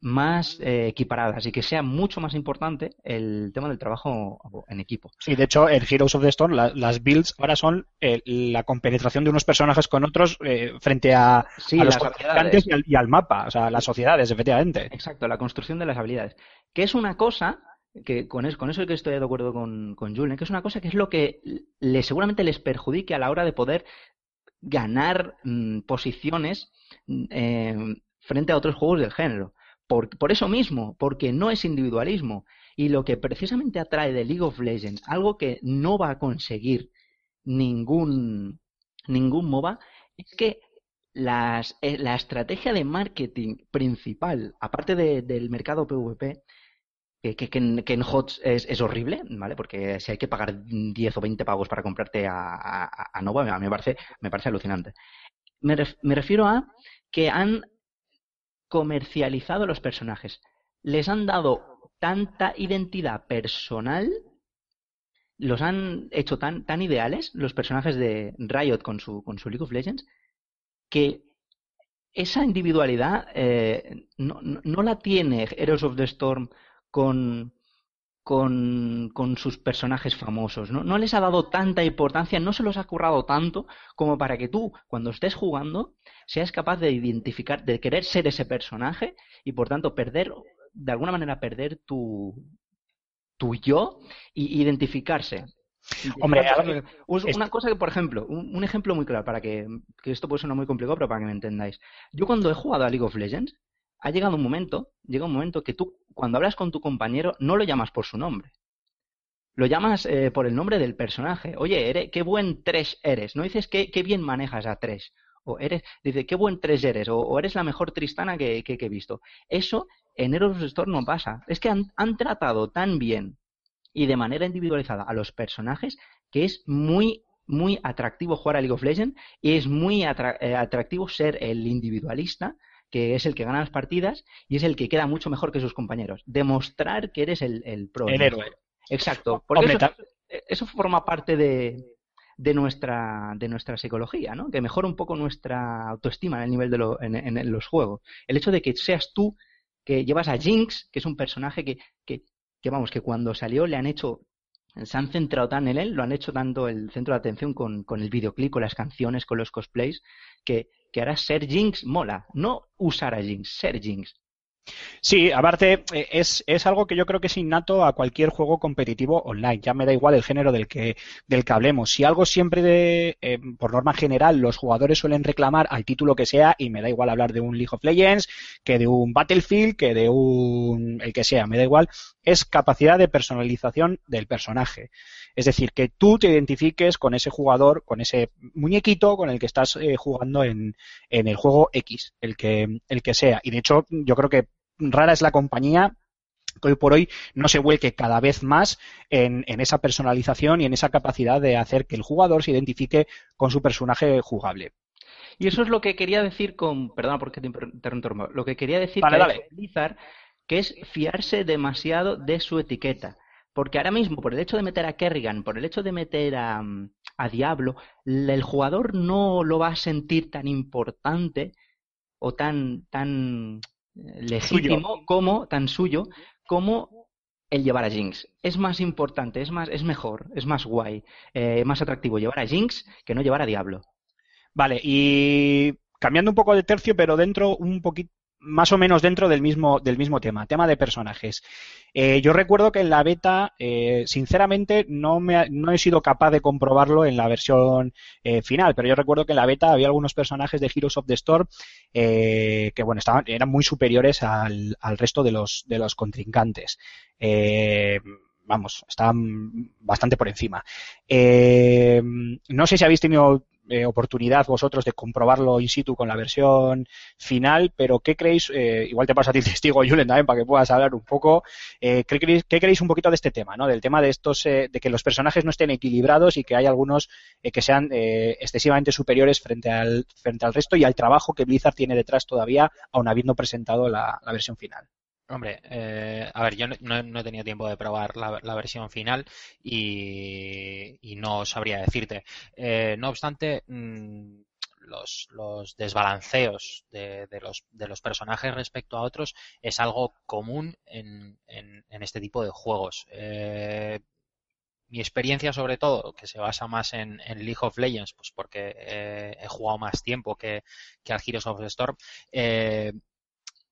más eh, equiparadas y que sea mucho más importante el tema del trabajo en equipo. Sí, de hecho, en Heroes of the Storm la- las builds ahora son eh, la compenetración de unos personajes con otros eh, frente a, Sí, a los contrincantes y al, y al mapa, o sea, las sociedades, efectivamente. Exacto, la construcción de las habilidades. Que es una cosa que con eso, con eso es que estoy de acuerdo con, con Julen, que es una cosa que es lo que le, seguramente les perjudique a la hora de poder ganar mm, posiciones mm, eh, frente a otros juegos del género. Por, eso mismo, porque no es individualismo. Y lo que precisamente atrae de League of Legends, algo que no va a conseguir ningún, ningún MOBA, es que las, eh, la estrategia de marketing principal, aparte de- del mercado PvP, que, en, que HOTS es, horrible, ¿vale? Porque si hay que pagar 10 o 20 pagos para comprarte a, a- a Nova, mí me parece, me parece alucinante. Me, ref- me refiero a que han comercializado los personajes. Les han dado tanta identidad personal, los han hecho tan, tan ideales, los personajes de Riot con su, con su League of Legends, que esa individualidad eh, no, no- la tiene Heroes of the Storm con, con, con sus personajes famosos. ¿no? no les ha dado tanta importancia, no se los ha currado tanto como para que tú, cuando estés jugando, seas capaz de identificar, de querer ser ese personaje y por tanto perder, de alguna manera perder tu, tu yo y identificarse. Hombre, una cosa que, por ejemplo, un, un ejemplo muy claro para que, que esto puede sonar muy complicado, pero para que me entendáis. Yo cuando he jugado a League of Legends, ha llegado un momento, llega un momento que tú, cuando hablas con tu compañero, no lo llamas por su nombre. Lo llamas eh, por el nombre del personaje. Oye, eres, qué buen tres eres. No dices qué, bien manejas a tres. O eres, dice, qué buen tres eres. O, eres la mejor Tristana que, he visto. Eso en the Storm no pasa. Es que han, tratado tan bien y de manera individualizada a los personajes que es muy, muy atractivo jugar a League of Legends y es muy eh, atractivo ser el individualista que es el que gana las partidas y es el que queda mucho mejor que sus compañeros. Demostrar que eres el, el pro. El héroe. Exacto. Porque Hombre, eso, ta- eso forma parte de, de nuestra, de nuestra psicología, ¿no? Que mejora un poco nuestra autoestima en el nivel de lo- en, en- en los juegos. El hecho de que seas tú que llevas a Jinx, que es un personaje que, que, que vamos, que cuando salió le han hecho, se han centrado tan en él, lo han hecho tanto el centro de atención con, con el videoclip, con las canciones, con los cosplays, que, que ahora ser Jinx mola. No usar a Jinx, ser Jinx. Sí, aparte eh, es, es algo que yo creo que es innato a cualquier juego competitivo online. Ya me da igual el género del que, del que hablemos. Si algo siempre de, eh, por norma general, los jugadores suelen reclamar al título que sea, y me da igual hablar de un League of Legends, que de un Battlefield, que de un el que sea, me da igual, es capacidad de personalización del personaje. Es decir, que tú te identifiques con ese jugador, con ese muñequito con el que estás eh, jugando en, en el juego X, el que, el que sea. Y de hecho, yo creo que rara es la compañía que hoy por hoy no se vuelque cada vez más en, en esa personalización y en esa capacidad de hacer que el jugador se identifique con su personaje jugable. Y eso es lo que quería decir con, perdona porque te inter- te interrumpo, lo que quería decir Vale, que dale. Blizzard, que es fiarse demasiado de su etiqueta. Porque ahora mismo, por el hecho de meter a Kerrigan, por el hecho de meter a, a Diablo, el jugador no lo va a sentir tan importante o tan, tan eh, legítimo como, tan suyo, como el llevar a Jinx. Es más importante, es más, es mejor, es más guay, eh, más atractivo llevar a Jinx que no llevar a Diablo. Vale, y cambiando un poco de tercio, pero dentro un poquito más o menos dentro del mismo, del mismo tema, tema de personajes. Eh, yo recuerdo que en la beta, eh, sinceramente, no, me, no he sido capaz de comprobarlo en la versión eh, final, pero yo recuerdo que en la beta había algunos personajes de Heroes of the Storm eh, que, bueno, estaban, eran muy superiores al, al resto de los, de los contrincantes. Eh, vamos, estaban bastante por encima. No sé si habéis tenido eh, oportunidad vosotros de comprobarlo in situ con la versión final, pero ¿qué creéis? Eh, igual te pasa a ti testigo, Julen, también, para que puedas hablar un poco. Eh, ¿qué, creéis, ¿Qué creéis un poquito de este tema, ¿no? Del tema de estos, eh, de que los personajes no estén equilibrados y que hay algunos que sean excesivamente superiores frente al, frente al resto y al trabajo que Blizzard tiene detrás todavía, aun habiendo presentado la versión final. Hombre, eh, a ver, yo no, no- he tenido tiempo de probar la, versión final y, no sabría decirte. Eh, no obstante, mm, los, desbalanceos de, los, personajes respecto a otros es algo común en, en, en este tipo de juegos. Eh, mi experiencia sobre todo, que se basa más en, en League of Legends, pues porque eh, he jugado más tiempo que, que al Heroes of the Storm, eh,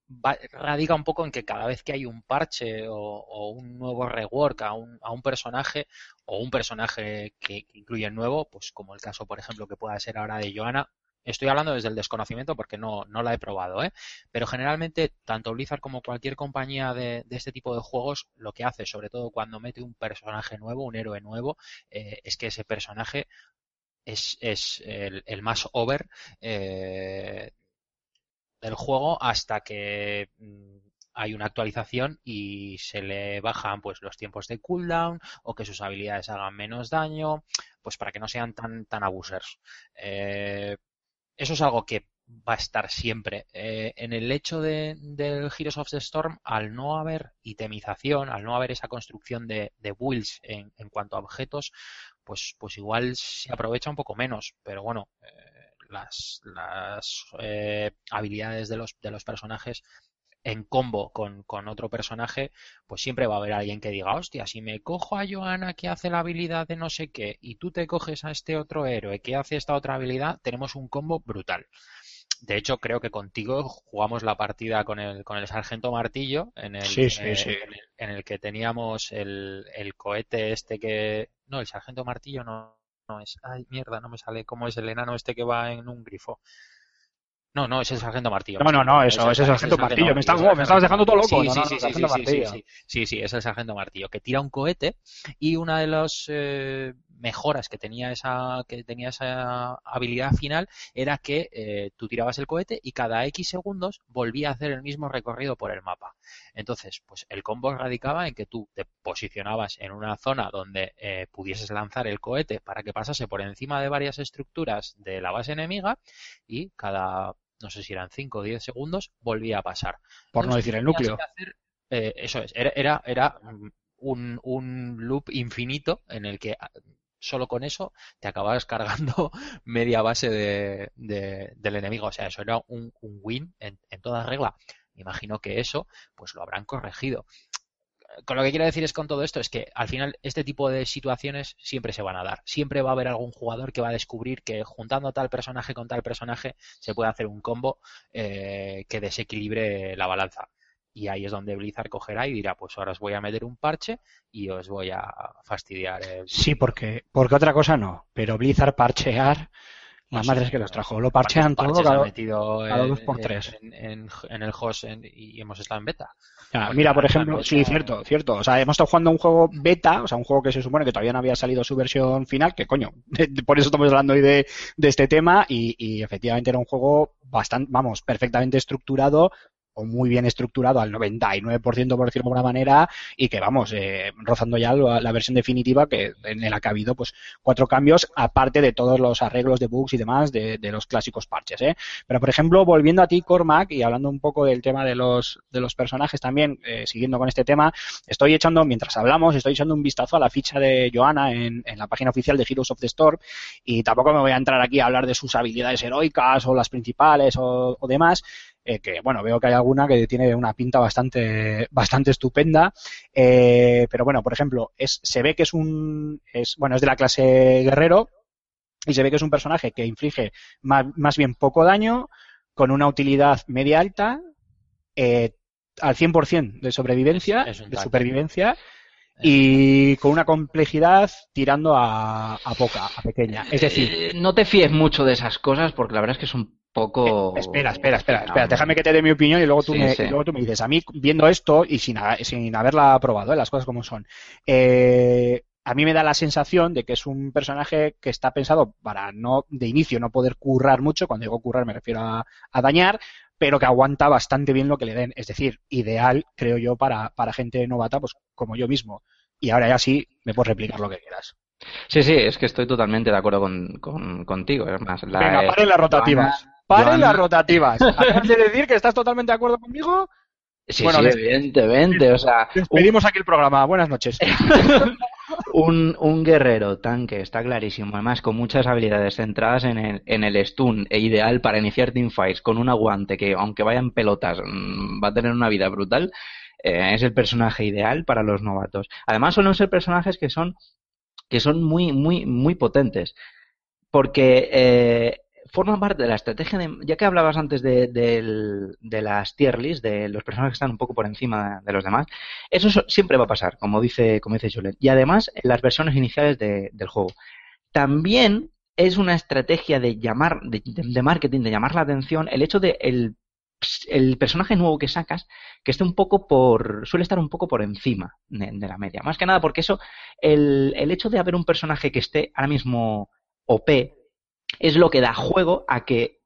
va- radica un poco en que cada vez que hay un parche o, o un nuevo rework a un, a un personaje o un personaje que, incluye nuevo, pues como el caso, por ejemplo, que pueda ser ahora de Johanna, estoy hablando desde el desconocimiento porque no, no la he probado, ¿eh? Pero generalmente, tanto Blizzard como cualquier compañía de, de este tipo de juegos, lo que hace, sobre todo cuando mete un personaje nuevo, un héroe nuevo, eh, es que ese personaje es, es el, el más over eh, del juego hasta que mm, hay una actualización y se le bajan pues los tiempos de cooldown o que sus habilidades hagan menos daño, pues para que no sean tan, tan abusers. Eh, eso es algo que va a estar siempre. Eh, en el hecho de, del Heroes of the Storm, al no haber itemización, al no haber esa construcción de, de builds en, en cuanto a objetos, pues, pues igual se aprovecha un poco menos. Pero bueno, eh, las, las eh, habilidades de los, de los personajes en combo con, con otro personaje, pues siempre va a haber alguien que diga, hostia, si me cojo a Johanna que hace la habilidad de no sé qué y tú te coges a este otro héroe que hace esta otra habilidad, tenemos un combo brutal. De hecho, creo que contigo jugamos la partida con el, con el Sargento Martillo, en el, Sí, sí, eh, sí. En, el, en el que teníamos el, el cohete este que... No, el Sargento Martillo no, no es... Ay, mierda, no me sale cómo es el enano este que va en un grifo. No, no, es el Sargento Martillo. No, no, no, eso, es el Sargento Martillo. Me estás- me estabas dejando todo loco. Sí, sí, sí, sí, sí, sí, es el Sargento Martillo, que tira un cohete y una de las eh, mejoras que tenía esa que tenía esa habilidad final era que eh, tú tirabas el cohete y cada X segundos volvía a hacer el mismo recorrido por el mapa. Entonces, pues el combo radicaba en que tú te posicionabas en una zona donde eh, pudieses lanzar el cohete para que pasase por encima de varias estructuras de la base enemiga y cada no sé si eran 5 o 10 segundos, volvía a pasar. Por no decir el núcleo. hacer, eh, eso es, era, era, era mm, un, un loop infinito en el que ah, solo con eso te acababas cargando media base de, de- del enemigo. O sea, eso era un, un win en, en toda regla. Me imagino que eso, pues lo habrán corregido. Con lo que quiero decir es con todo esto es que al final este tipo de situaciones siempre se van a dar. Siempre va a haber algún jugador que va a descubrir que juntando tal personaje con tal personaje se puede hacer un combo eh, que desequilibre la balanza. Y ahí es donde Blizzard cogerá y dirá, pues ahora os voy a meter un parche y os voy a fastidiar el... Sí, porque, porque otra cosa no. Pero Blizzard parchear, las sé, madres que los trajo. Lo parchean ¿Cuántos todo cada, metido cada en- dos por tres. En, en- en el host y hemos estado en beta. Ya, mira, por ejemplo, sí, cierto, cierto. O sea, hemos estado jugando un juego beta, o sea, un juego que se supone que todavía no había salido su versión final, que coño, por eso estamos hablando hoy de, de este tema, y, y efectivamente era un juego bastante, vamos, perfectamente estructurado, o muy bien estructurado al 99%, por decirlo de alguna manera, y que vamos, eh, rozando ya la, versión definitiva, que en la que ha habido pues cuatro cambios, aparte de todos los arreglos de bugs y demás de, los clásicos parches, ¿eh? Pero, por ejemplo, volviendo a ti, Cormac, y hablando un poco del tema de los, de los personajes también, eh, siguiendo con este tema, estoy echando, mientras hablamos, estoy echando un vistazo a la ficha de Johanna en, en la página oficial de Heroes of the Storm, y tampoco me voy a entrar aquí a hablar de sus habilidades heroicas o las principales o demás, eh, que bueno, veo que hay alguna que tiene una pinta bastante, bastante estupenda, eh, pero bueno, por ejemplo, es, se ve que es un, es, bueno, es de la clase guerrero, y se ve que es un personaje que inflige más, más bien poco daño, con una utilidad media alta, eh, al 100% de sobrevivencia, de supervivencia, y con una complejidad tirando a, a poca, a pequeña. Es decir, Eh, no te fíes mucho de esas cosas porque la verdad es que es un poco... Eh, espera, espera, espera, espera, déjame que te dé mi opinión y luego tú, Sí, me, sí. y luego tú me dices. A mí, viendo esto y sin, sin haberla probado, ¿eh? las cosas como son, eh, a mí me da la sensación de que es un personaje que está pensado para no, de inicio, no poder currar mucho. Cuando digo currar me refiero a, a dañar, pero que aguanta bastante bien lo que le den. Es decir, ideal, creo yo, para, para gente novata, pues como yo mismo. Y ahora ya sí, me puedes replicar lo que quieras. Sí, sí, es que estoy totalmente de acuerdo con, con- contigo. Es más, la, Venga, eh, paren las rotativas. Paren las rotativas. Acabas de decir que estás totalmente de acuerdo conmigo. Sí, Bueno, sí, evidentemente. O sea, un, aquí el programa. Buenas noches. un, un guerrero tanque, está clarísimo. Además, con muchas habilidades centradas en el, en el stun, e ideal para iniciar teamfights con un aguante que, aunque vaya en pelotas, mm, va a tener una vida brutal. eh, es el personaje ideal para los novatos. Además, suelen ser personajes que son, que son muy, muy, muy potentes. Porque eh, forman parte de la estrategia de, ya que hablabas antes de, las tier list, de los personajes que están un poco por encima de los demás, eso so- siempre va a pasar, como dice, como dice Julen. Y además, las versiones iniciales de- del juego. También es una estrategia de llamar, de marketing, de llamar la atención, el hecho de el, el personaje nuevo que sacas, que esté un poco por, suele estar un poco por encima de, de la media. Más que nada porque eso, el, el hecho de haber un personaje que esté ahora mismo OP, es lo que da juego a que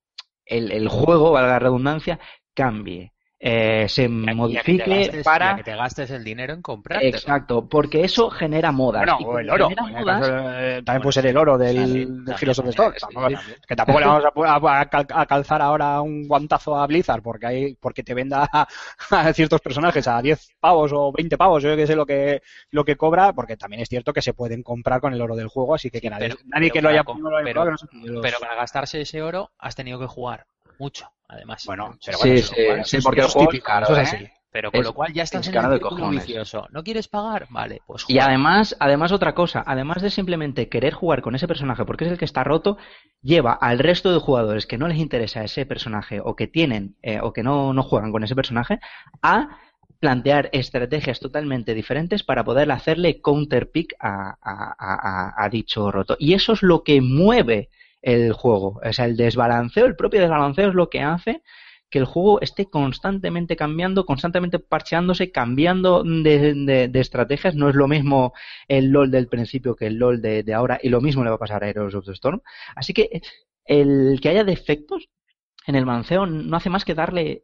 el, el juego, valga la redundancia, cambie, eh, se modifique gastes- para... que te gastes el dinero en comprarte. Exacto, porque eso genera modas. Bueno, o el oro. modas- caso, eh, también puede ser el oro del, Sí, del también, Heroes of the también, Storm. que tampoco le vamos a, a- a cal- a calzar ahora un guantazo a Blizzard porque hay porque te venda a, a ciertos personajes a 10 pavos o 20 pavos, yo que sé lo que lo que cobra, porque también es cierto que se pueden comprar con el oro del juego, así que, que nadie, pero- nadie pero que lo haya, para com- no lo haya pero- probado, que no se- los- Pero para gastarse ese oro has tenido que jugar mucho, además. bueno, pero Sí, bueno, sí, eso- bueno, sí, eso- porque el es juego es típico, caro, eso es ¿eh? así. Pero con Es- lo cual ya estás es en el de cojones. vicioso. ¿No quieres pagar? Vale, pues Y además, además otra cosa, además de simplemente querer jugar con ese personaje porque es el que está roto, lleva al resto de jugadores que no les interesa ese personaje o que tienen eh, o que no, no juegan con ese personaje a plantear estrategias totalmente diferentes para poder hacerle counter pick a- a- a dicho roto. Y eso es lo que mueve el juego. O sea, el desbalanceo, el propio desbalanceo es lo que hace que el juego esté constantemente cambiando, constantemente parcheándose, cambiando de, estrategias. No es lo mismo el LOL del principio que el LOL de, de ahora, y lo mismo le va a pasar a Heroes of the Storm. Así que el que haya defectos en el manceo no hace más que darle,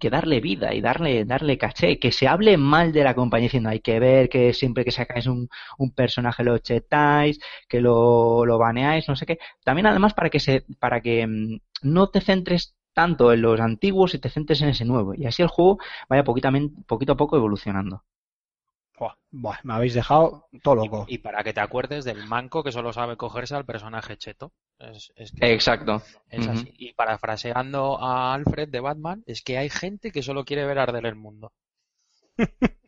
que darle vida y darle, darle caché. Que se hable mal de la compañía diciendo hay que ver que siempre que sacáis un, un personaje lo chetáis, que lo, lo baneáis, no sé qué. También además para que se, para que mm, no te centres tanto en los antiguos y te centres en ese nuevo. Y así el juego vaya poquito a poco evolucionando. Buah, buah, me habéis dejado todo loco. Y para que te acuerdes del manco que solo sabe cogerse al personaje cheto. Es, es que Exacto. es así. Y parafraseando a Alfred de Batman, es que hay gente que solo quiere ver arder el mundo.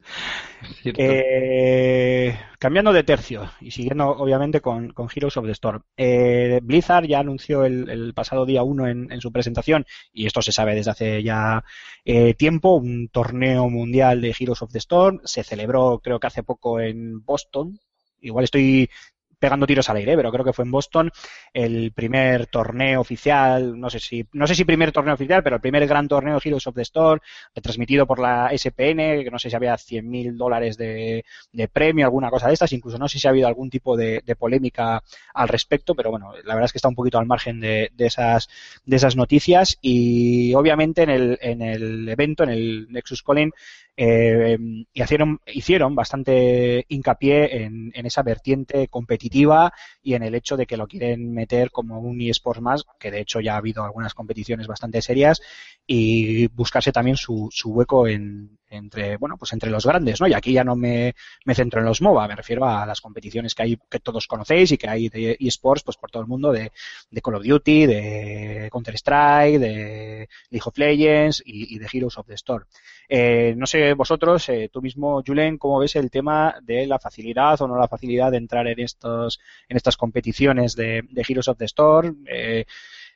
Eh, cambiando de tercio y siguiendo obviamente con, con Heroes of the Storm. Eh, Blizzard ya anunció el, el pasado día 1 en, en su presentación, y esto se sabe desde hace ya eh, tiempo, un torneo mundial de Heroes of the Storm. Se celebró creo que hace poco en Boston. Igual estoy pegando tiros al aire, pero creo que fue en Boston. El primer torneo oficial, no sé si no sé si primer torneo oficial, pero el primer gran torneo Heroes of the Storm, retransmitido por la SPN, que no sé si había 100.000 dólares de, premio, alguna cosa de estas, incluso no sé si ha habido algún tipo de, de polémica al respecto, pero bueno, la verdad es que está un poquito al margen de, de esas de esas noticias. Y obviamente en el, en el evento, en el Nexus Calling, eh, hicieron, hicieron bastante hincapié en, en esa vertiente competitiva y en el hecho de que lo quieren meter como un eSports más, que de hecho ya ha habido algunas competiciones bastante serias, y buscarse también su, su hueco en, entre, bueno, pues entre los grandes, ¿no? Y aquí ya no me, me centro en los MOBA, me refiero a las competiciones que hay, que todos conocéis y que hay de eSports, pues por todo el mundo, de, de Call of Duty, de Counter-Strike, de League of Legends y, y de Heroes of the Storm. Eh, no sé vosotros, eh, tú mismo, Julen, cómo ves el tema de la facilidad o no la facilidad de entrar en estos, en estas competiciones de, de Heroes of the Storm. Eh,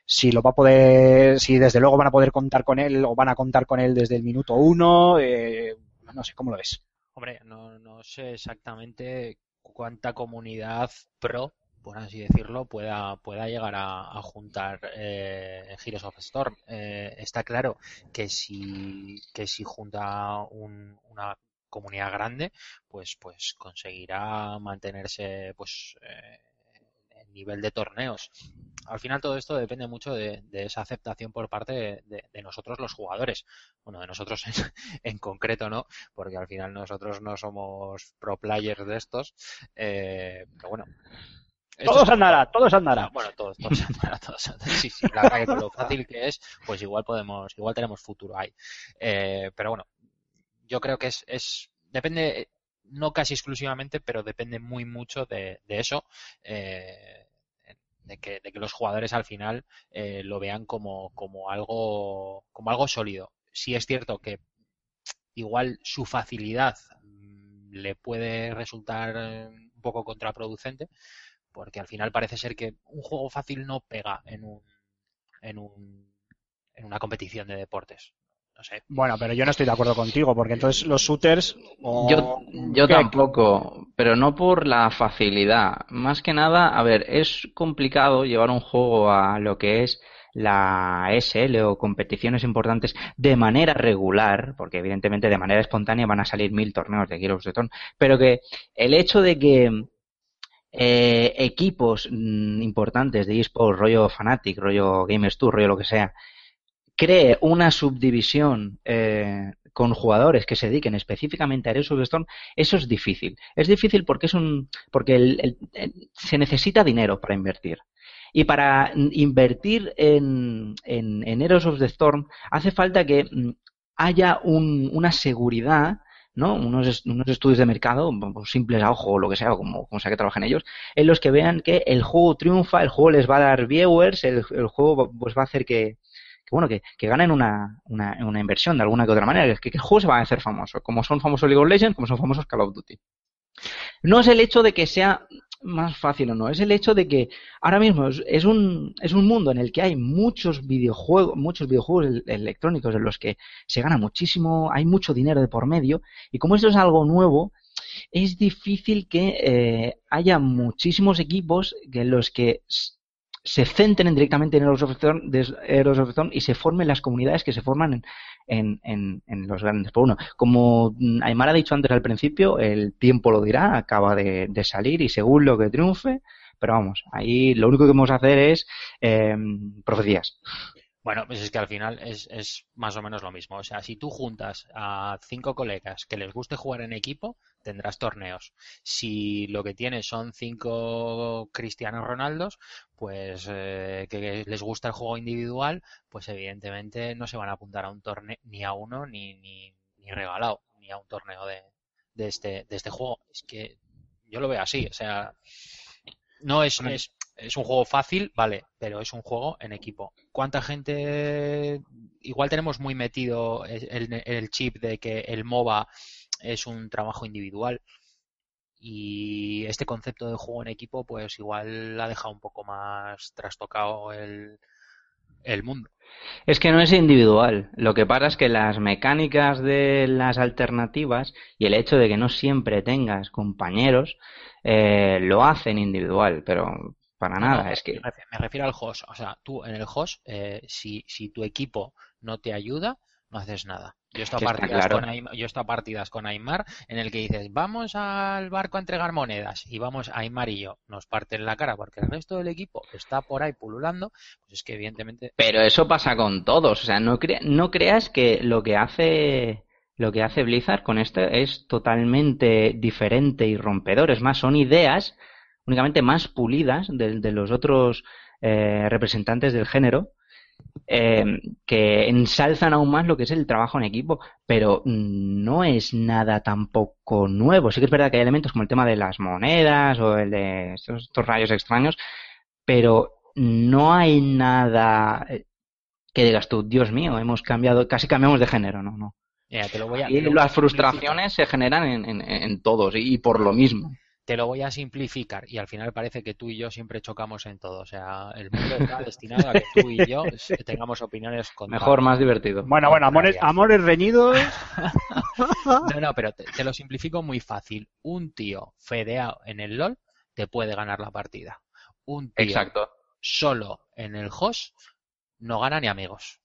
si lo va a poder, si desde luego van a poder contar con él o van a contar con él desde el minuto uno, eh, no sé, ¿cómo lo ves? Hombre, no, no sé exactamente cuánta comunidad pro, por así decirlo, pueda, pueda llegar a, juntar eh, Heroes of Storm. Eh, está claro que si, que si junta un- una comunidad grande, pues, pues conseguirá mantenerse, pues, eh, nivel de torneos. Al final todo esto depende mucho de, de esa aceptación por parte de, de- de nosotros los jugadores. Bueno, de nosotros en, en concreto no, porque al final nosotros no somos pro players de estos. eh, pero bueno. esto Todo es- se andará, todo se andará. bueno, todo, todo se andará, todo se andará. Sí, sí, la verdad que con lo fácil que es, pues igual podemos, igual tenemos futuro ahí. Eh, pero bueno, yo creo que es, es, depende, no casi exclusivamente, pero depende muy mucho de, de eso, eh, de que, de que los jugadores al final eh, lo vean como, como algo, como algo sólido. Sí es cierto que igual su facilidad mm, le puede resultar eh, un poco contraproducente, porque al final parece ser que un juego fácil no pega en un, en un, en una competición de deportes. No sé. Bueno, pero yo no estoy de acuerdo contigo, porque entonces los shooters. Yo, tampoco, pero no por la facilidad. Más que nada, a ver, es complicado llevar un juego a lo que es la SL o competiciones importantes de manera regular, porque evidentemente de manera espontánea van a salir mil torneos de Heroes of the Storm, pero que el hecho de que eh, equipos mm, importantes de eSports, rollo Fnatic, rollo Gamers Tour, rollo lo que sea, cree una subdivisión eh, con jugadores que se dediquen específicamente a Heroes of the Storm, eso es difícil. Es difícil porque es un porque el- el- se necesita dinero para invertir. Y para invertir en, en, en Heroes of the Storm hace falta que mm, haya un- una seguridad, ¿no? Unos, unos estudios de mercado, simples a ojo o lo que sea, como, como sea que trabajen ellos, en los que vean que el juego triunfa, el juego les va a dar viewers, el, el juego pues va a hacer que, que bueno, que, que ganen una, una, una inversión de alguna que otra manera, que, que el se va a hacer famoso, como son famosos League of Legends, como son famosos Call of Duty. No es el hecho de que sea más fácil o no, es el hecho de que ahora mismo es, un, es un mundo en el que hay muchos videojuegos, muchos videojuegos el- electrónicos en los que se gana muchísimo, hay mucho dinero de por medio, y como esto es algo nuevo, es difícil que eh, haya muchísimos equipos en los que se centren directamente en Heroes of Storm y se formen las comunidades que se forman en, en, en, los grandes. Por uno, como mm, Aymar ha dicho antes al principio, el tiempo lo dirá, acaba de, de salir y según lo que triunfe, pero vamos, ahí lo único que vamos a hacer es eh, profecías. Bueno, pues es que al final es, es más o menos lo mismo. O sea, si tú juntas a cinco colegas que les guste jugar en equipo, tendrás torneos. Si lo que tienes son cinco Cristianos Ronaldos, pues eh, que les gusta el juego individual, pues evidentemente no se van a apuntar a un torneo ni a uno ni, ni, ni regalado, ni a un torneo de, de este, de este juego. Es que yo lo veo así, o sea, no es, es, es un juego fácil, vale, pero es un juego en equipo. ¿Cuánta gente? Igual tenemos muy metido el, chip de que el MOBA es un trabajo individual y este concepto de juego en equipo, pues igual ha dejado un poco más trastocado el, el mundo. Es que no es individual. Lo que pasa es que las mecánicas de las alternativas y el hecho de que no siempre tengas compañeros eh, lo hacen individual, pero para No, nada. no, Es que me refiero, al host. O sea, tú en el host, eh, si, si tu equipo no te ayuda, no haces nada. Yo he estado partidas claro. con Aymar, yo he estado partidas con Aymar en el que dices, vamos al barco a entregar monedas y vamos Aymar y yo, nos parten la cara porque el resto del equipo está por ahí pululando, pues es que evidentemente Pero eso pasa con todos, o sea, no, cre- no creas que lo que hace lo que hace Blizzard con esto es totalmente diferente y rompedor, es más, son ideas únicamente más pulidas de, de los otros eh, representantes del género eh, que ensalzan aún más lo que es el trabajo en equipo, pero mm, no es nada tampoco nuevo. Sí que es verdad que hay elementos como el tema de las monedas o el de estos, estos rayos extraños, pero no hay nada eh, que digas tú, Dios mío, hemos cambiado, casi cambiamos de género, no, no. mira, te lo voy a, Y te lo voy a las frustraciones se generan en, en- en todos y, y por lo mismo. Te lo voy a simplificar y al final parece que tú y yo siempre chocamos en todo. O sea, el mundo está destinado a que tú y yo tengamos opiniones contrarias. Mejor, más divertido. Bueno, bueno, amores, amores reñidos. No, no, pero te, te lo simplifico muy fácil. Un tío fedeado en el LOL te puede ganar la partida. Un tío Exacto. solo en el host no gana ni amigos.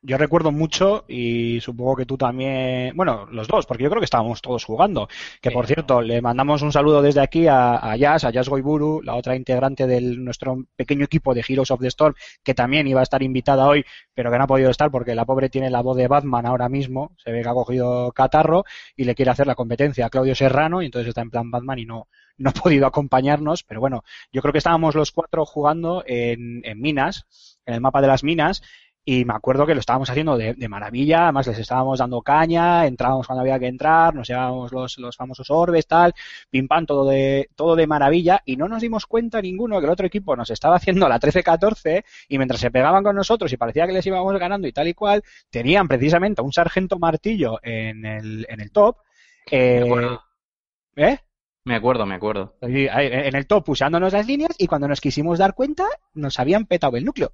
Yo recuerdo mucho, y supongo que tú también, bueno, los dos, porque yo creo que estábamos todos jugando. Que Sí. por cierto, le mandamos un saludo desde aquí a, a Jazz, a Jazz Goiburu, la otra integrante de nuestro pequeño equipo de Heroes of the Storm, que también iba a estar invitada hoy, pero que no ha podido estar porque la pobre tiene la voz de Batman ahora mismo, se ve que ha cogido catarro y le quiere hacer la competencia a Claudio Serrano, y entonces está en plan Batman y no, no ha podido acompañarnos, pero bueno, yo creo que estábamos los cuatro jugando en, en minas, en el mapa de las minas, y me acuerdo que lo estábamos haciendo de, de maravilla, además les estábamos dando caña, entrábamos cuando había que entrar, nos llevábamos los, los famosos orbes, tal, pim pam, todo de, todo de maravilla, y no nos dimos cuenta ninguno que el otro equipo nos estaba haciendo la 13-14, y mientras se pegaban con nosotros y parecía que les íbamos ganando y tal y cual, tenían precisamente a un sargento martillo en el, en el top, eh, Me acuerdo, ¿eh? me acuerdo. me acuerdo. En el top usándonos las líneas y cuando nos quisimos dar cuenta nos habían petado el núcleo.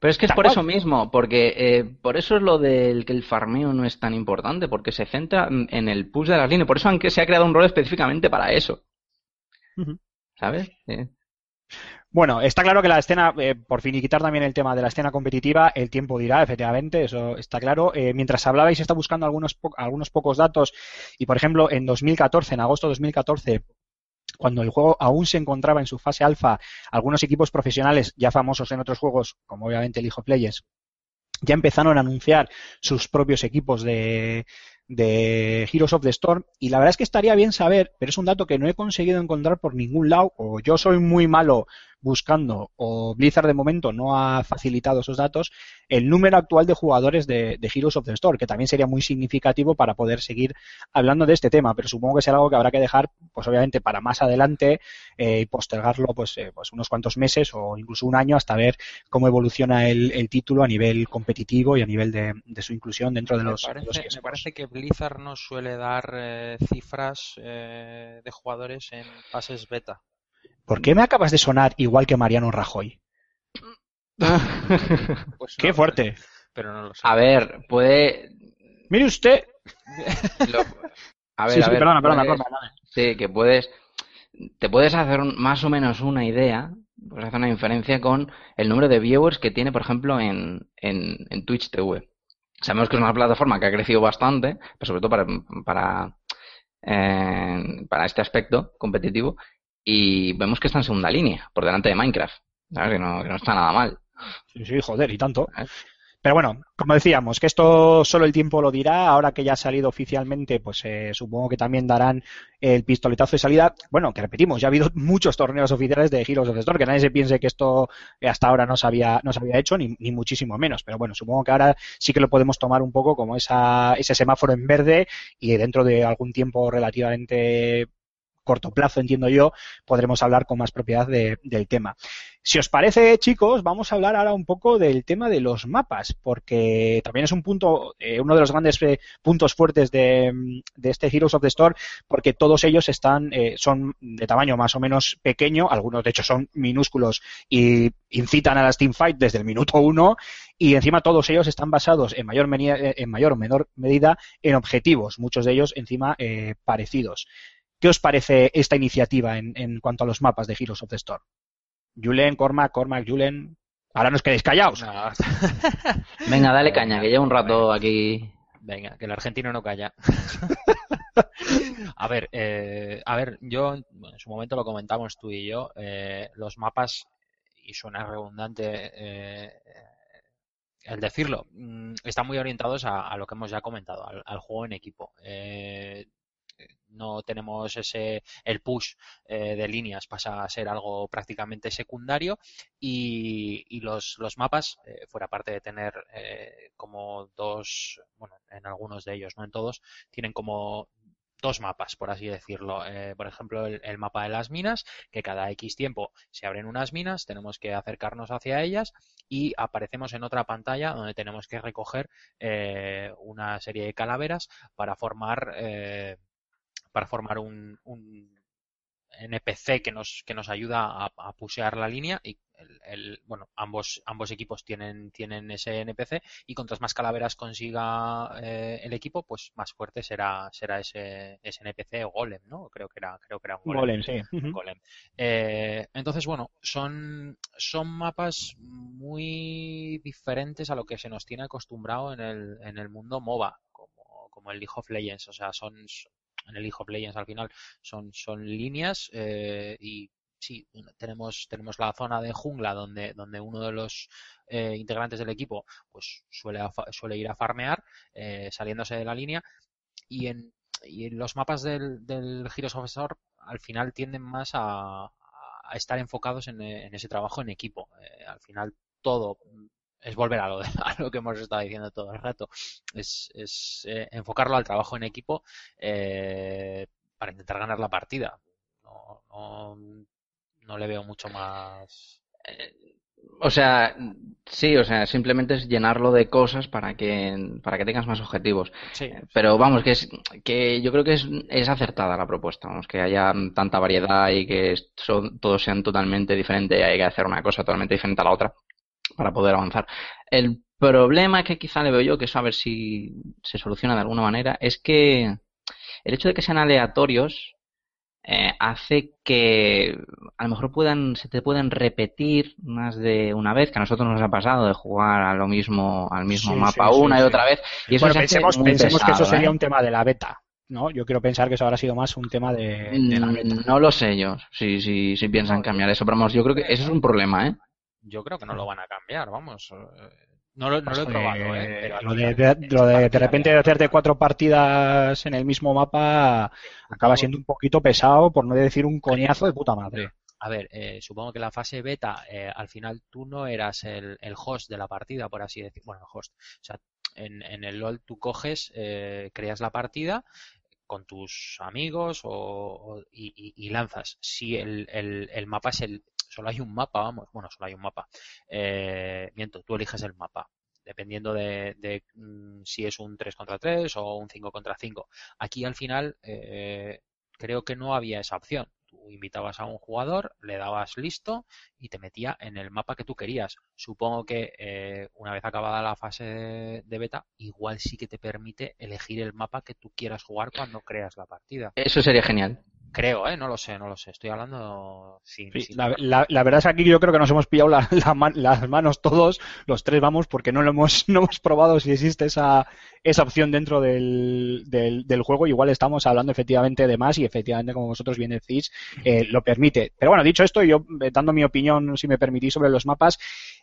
Pero es que es por cual. eso mismo, porque eh, por eso es lo del que el farmeo no es tan importante, porque se centra en el push de las líneas. Por eso aunque se ha creado un rol específicamente para eso. ¿Sabes? Eh, Bueno, está claro que la escena, eh, por fin y quitar también el tema de la escena competitiva, el tiempo dirá, efectivamente, eso está claro. Eh, mientras hablabais, está buscando algunos, po- algunos pocos datos y, por ejemplo, en 2014, en agosto de 2014, cuando el juego aún se encontraba en su fase alfa, algunos equipos profesionales ya famosos en otros juegos, como obviamente el of Legends, ya empezaron a anunciar sus propios equipos de, de Heroes of the Storm. Y la verdad es que estaría bien saber, pero es un dato que no he conseguido encontrar por ningún lado o yo soy muy malo buscando o Blizzard de momento no ha facilitado esos datos, el número actual de jugadores de, de Heroes of the Storm, que también sería muy significativo para poder seguir hablando de este tema, pero supongo que será algo que habrá que dejar, pues obviamente para más adelante eh, y postergarlo pues, eh, pues unos cuantos meses o incluso un año hasta ver cómo evoluciona el, el título a nivel competitivo y a nivel de, de su inclusión dentro de me, los, de parece, los me parece que Blizzard no suele dar eh, cifras eh, de jugadores en fases beta. ¿Por qué me acabas de sonar igual que Mariano Rajoy? Pues no ¡Qué fuerte! pero no lo sé. a ver, puede. Mire usted. lo- a ver, sí, a sí, ver, perdona, perdona, puedes- perdona. Sí, que puedes. Te puedes hacer un- más o menos una idea, puedes hacer una inferencia con el número de viewers que tiene, por ejemplo, en, en, en Twitch TV. Sabemos que es una plataforma que ha crecido bastante, pero sobre todo para, para, eh, para este aspecto competitivo, y vemos que está en segunda línea, por delante de Minecraft. ¿Sabes? Que no, que no está nada mal. Sí, sí, joder, y tanto. ¿eh? Pero bueno, como decíamos, que esto solo el tiempo lo dirá. Ahora que ya ha salido oficialmente, pues eh, supongo que también darán el pistoletazo de salida. Bueno, que repetimos, ya ha habido muchos torneos oficiales de Heroes of the Storm, que nadie se piense que esto hasta ahora no se había, no se había hecho, ni, ni muchísimo menos. Pero bueno, supongo que ahora sí que lo podemos tomar un poco como esa, ese semáforo en verde y dentro de algún tiempo relativamente corto plazo, entiendo yo, podremos hablar con más propiedad de- del tema. Si os parece, chicos, vamos a hablar ahora un poco del tema de los mapas, porque también es un punto, eh, uno de los grandes eh, puntos fuertes de, mm, de este Heroes of the Storm, porque todos ellos están, eh, son de tamaño más o menos pequeño, algunos de hecho son minúsculos y incitan a las teamfight desde el minuto uno, y encima todos ellos están basados en mayor, eh, en mayor o menor medida en objetivos, muchos de ellos encima parecidos. ¿Qué os parece esta iniciativa en, en cuanto a los mapas de Heroes of the Storm? Julen, Cormac, Cormac, Julen. Ahora no os quedéis callados. No. Venga, dale caña, que llevo un rato aquí. Venga, que el argentino no calla. a ver, eh, a ver, yo bueno, en su momento lo comentamos tú y yo, eh, los mapas, y suena redundante eh, el decirlo, mm, están muy orientados a, a lo que hemos ya comentado, al, al juego en equipo. Eh, no tenemos ese el push eh, de líneas pasa a ser algo prácticamente secundario y, y los, los mapas eh, fuera parte de tener eh, como dos bueno en algunos de ellos no en todos tienen como dos mapas, por así decirlo. Eh, por ejemplo, el, mapa de las minas, que cada X tiempo se abren unas minas, tenemos que acercarnos hacia ellas y aparecemos en otra pantalla donde tenemos que recoger una serie de calaveras para formar, para formar un, un NPC que nos, que nos ayuda a, a pusear la línea y el, el- bueno, ambos, ambos equipos tienen, tienen ese NPC y cuantas más calaveras consiga eh, el equipo, pues más fuerte será, será ese, ese NPC o golem, ¿no? Creo que era, creo que era un golem. Golem, sí. Golem. Eh, entonces, bueno, son, son mapas muy diferentes a lo que se nos tiene acostumbrado en el, en el mundo MOBA, como, como el League of Legends. O sea, son, en el League of Legends al final son, son líneas eh, y sí, tenemos, tenemos la zona de jungla donde, donde uno de los eh, integrantes del equipo pues suele, suele ir a farmear eh, saliéndose de la línea y en, y en los mapas del, del Heroes of al final tienden más a, estar enfocados en, en ese trabajo en equipo. Eh, al final todo es volver a lo, de- a lo que hemos estado diciendo todo el rato. Es, es eh, enfocarlo al trabajo en equipo eh, para intentar ganar la partida. No, no, no le veo mucho más. O sea, sí, o sea, simplemente es llenarlo de cosas para que, para que tengas más objetivos. Sí, Pero vamos, que es, que yo creo que es, es acertada la propuesta, vamos, que haya tanta variedad y que son, todos sean totalmente diferentes hay que hacer una cosa totalmente diferente a la otra para poder avanzar. El problema que quizá le veo yo, que eso a ver si se soluciona de alguna manera, es que el hecho de que sean aleatorios eh, hace que a lo mejor puedan, se te pueden repetir más de una vez, que a nosotros nos ha pasado de jugar a lo mismo, al mismo Sí, mapa sí, sí, una y otra vez. Y eso bueno, se hace pensemos, muy pensemos que eso sería ¿eh? un tema de la beta. ¿no? Yo quiero pensar que eso habrá sido más un tema de, de la beta. Mm, No lo sé yo, si, si, si piensan cambiar eso, pero vamos, yo creo que eso es un problema, ¿eh? Yo creo que no lo van a cambiar, vamos. eh, No lo, no lo he probado, ¿eh? Eh, al lo de, de- lo de de repente de hacerte cuatro partidas en el mismo mapa acaba siendo un poquito pesado, por no decir un coñazo de puta madre. A ver, eh, supongo que la fase beta, eh, al final tú no eras el, el host de la partida, por así decir. Bueno, el host. O sea, en, en el LOL tú coges, eh, creas la partida con tus amigos o, y- y lanzas. Si el, el- el mapa es el... Solo hay un mapa, vamos. Bueno, solo hay un mapa. Eh, miento, tú eliges el mapa. Dependiendo de, mm, si es un 3 contra 3 o un 5 contra 5. Aquí al final eh, creo que no había esa opción. Tú invitabas a un jugador, le dabas listo y te metía en el mapa que tú querías. Supongo que eh, una vez acabada la fase de beta, igual sí que te permite elegir el mapa que tú quieras jugar cuando creas la partida. Eso sería genial. Creo, ¿eh? No lo sé, no lo sé. Estoy hablando sin... Sí, sin- la, la- la verdad es que aquí yo creo que nos hemos pillado la- las manos todos, los tres vamos, porque no lo hemos, no hemos probado si existe esa, esa opción dentro del, del, del juego. Igual estamos hablando efectivamente de más y efectivamente, como vosotros bien decís, eh, lo permite. Pero bueno, dicho esto, yo eh, dando mi opinión, si me permitís, sobre los mapas,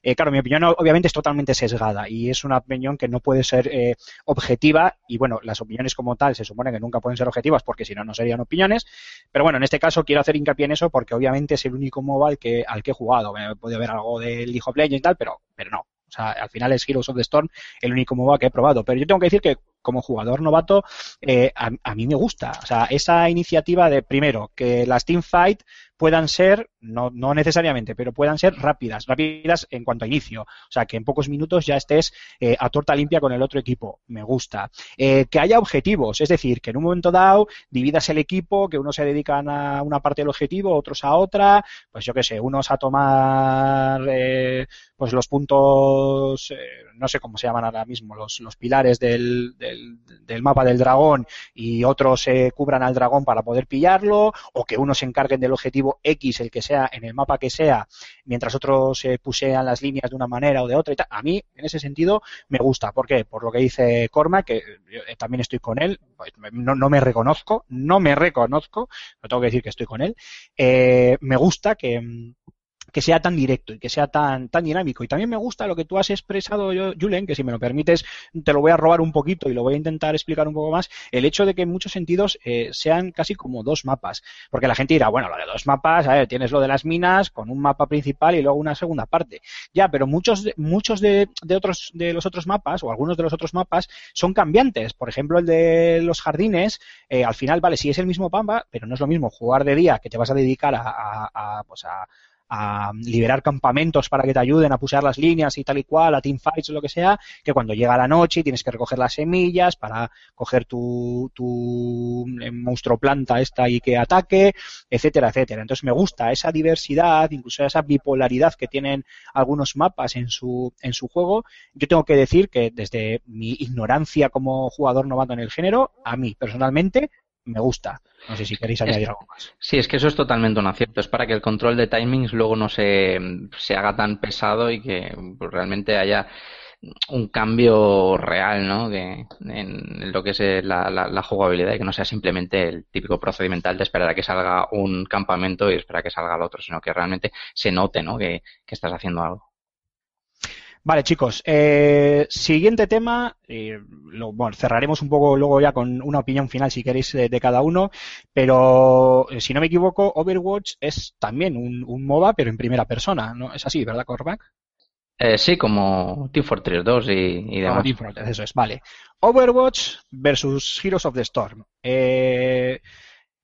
eh, claro, mi opinión obviamente es totalmente sesgada y es una opinión que no puede ser eh, objetiva y bueno, las opiniones como tal se supone que nunca pueden ser objetivas porque si no, no serían opiniones. Pero bueno, en este caso quiero hacer hincapié en eso porque obviamente es el único MOBA al que, al que he jugado. Eh, Puede haber algo del League of Legends y tal, pero, pero no. O sea, al final es Heroes of the Storm el único MOBA que he probado. Pero yo tengo que decir que como jugador novato, eh, a, a mí me gusta. O sea, esa iniciativa de, primero, que las teamfight puedan ser, no, no necesariamente, pero puedan ser rápidas, rápidas en cuanto a inicio. O sea, que en pocos minutos ya estés eh, a torta limpia con el otro equipo. Me gusta. Eh, que haya objetivos, es decir, que en un momento dado dividas el equipo, que unos se dedican a una parte del objetivo, otros a otra, pues yo qué sé, unos a tomar eh, pues los puntos, eh, no sé cómo se llaman ahora mismo, los, los pilares del, del, del mapa del dragón y otros se cubran al dragón para poder pillarlo, o que unos se encarguen del objetivo X, el que sea, en el mapa que sea, mientras otros se pusean las líneas de una manera o de otra y tal. A mí, en ese sentido, me gusta. ¿Por qué? Por lo que dice Corma, que yo eh, también estoy con él, pues, no, no me reconozco, no me reconozco, no tengo que decir que estoy con él. Eh, me gusta que mm, que sea tan directo y que sea tan, tan dinámico. Y también me gusta lo que tú has expresado, Julen, que si me lo permites, te lo voy a robar un poquito y lo voy a intentar explicar un poco más, el hecho de que en muchos sentidos eh, sean casi como dos mapas. Porque la gente dirá, bueno, lo de dos mapas, a ver, tienes lo de las minas con un mapa principal y luego una segunda parte. Ya, pero muchos, muchos de, de otros, de los otros mapas, o algunos de los otros mapas, son cambiantes. Por ejemplo, el de los jardines, eh, al final, vale, sí es el mismo mapa, pero no es lo mismo jugar de día, que te vas a dedicar a, a- pues a, a liberar campamentos para que te ayuden a pusear las líneas y tal y cual, a teamfights o lo que sea, que cuando llega la noche tienes que recoger las semillas para coger tu, tu eh, monstruo planta esta y que ataque, etcétera, etcétera. Entonces me gusta esa diversidad, incluso esa bipolaridad que tienen algunos mapas en su, en su juego. Yo tengo que decir que desde mi ignorancia como jugador novato en el género, a mí personalmente me gusta. No sé si queréis añadir algo más. Sí, es que eso es totalmente un acierto. Es para que el control de timings luego no se, se haga tan pesado y que pues, realmente haya un cambio real ¿no? que, en lo que es eh, la, la, la, jugabilidad y que no sea simplemente el típico procedimental de esperar a que salga un campamento y esperar a que salga el otro, sino que realmente se note ¿no? que, que estás haciendo algo. Vale, chicos. Eh, siguiente tema. Eh, lo, bueno, cerraremos un poco luego ya con una opinión final, si queréis, de, de cada uno. Pero, eh, si no me equivoco, Overwatch es también un, un, MOBA, pero en primera persona. ¿no? Es así, ¿verdad, Cormac? Eh, sí, como Team Fortress 2 y, y demás. Team Fortress, eso es, vale. Overwatch versus Heroes of the Storm. En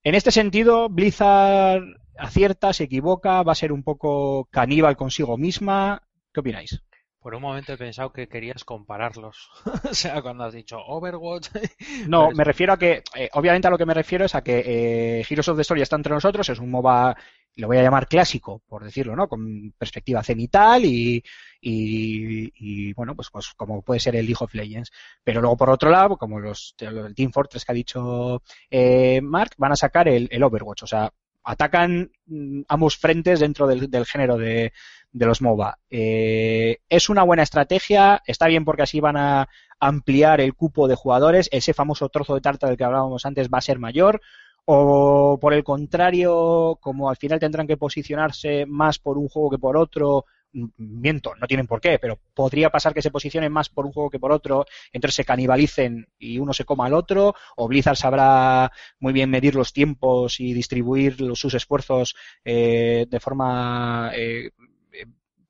este sentido, Blizzard acierta, se equivoca, va a ser un poco caníbal consigo misma. ¿Qué opináis? Por un momento he pensado que querías compararlos. o sea, cuando has dicho Overwatch. no, me refiero a que, eh, obviamente a lo que me refiero es a que eh, Heroes of the Story está entre nosotros, es un MOBA, lo voy a llamar clásico, por decirlo, ¿no? Con perspectiva cenital y, y, y bueno, pues, pues, como puede ser el League of Legends. Pero luego, por otro lado, como los el Team Fortress que ha dicho eh, Mark, van a sacar el, el Overwatch. O sea, atacan mm, ambos frentes dentro del, género de, de los MOBA. Eh, es una buena estrategia, está bien porque así van a ampliar el cupo de jugadores, ese famoso trozo de tarta del que hablábamos antes va a ser mayor, o por el contrario, como al final tendrán que posicionarse más por un juego que por otro, miento, no tienen por qué, pero podría pasar que se posicionen más por un juego que por otro, entonces se canibalicen y uno se coma al otro, o Blizzard sabrá muy bien medir los tiempos y distribuir sus esfuerzos eh, de forma eh,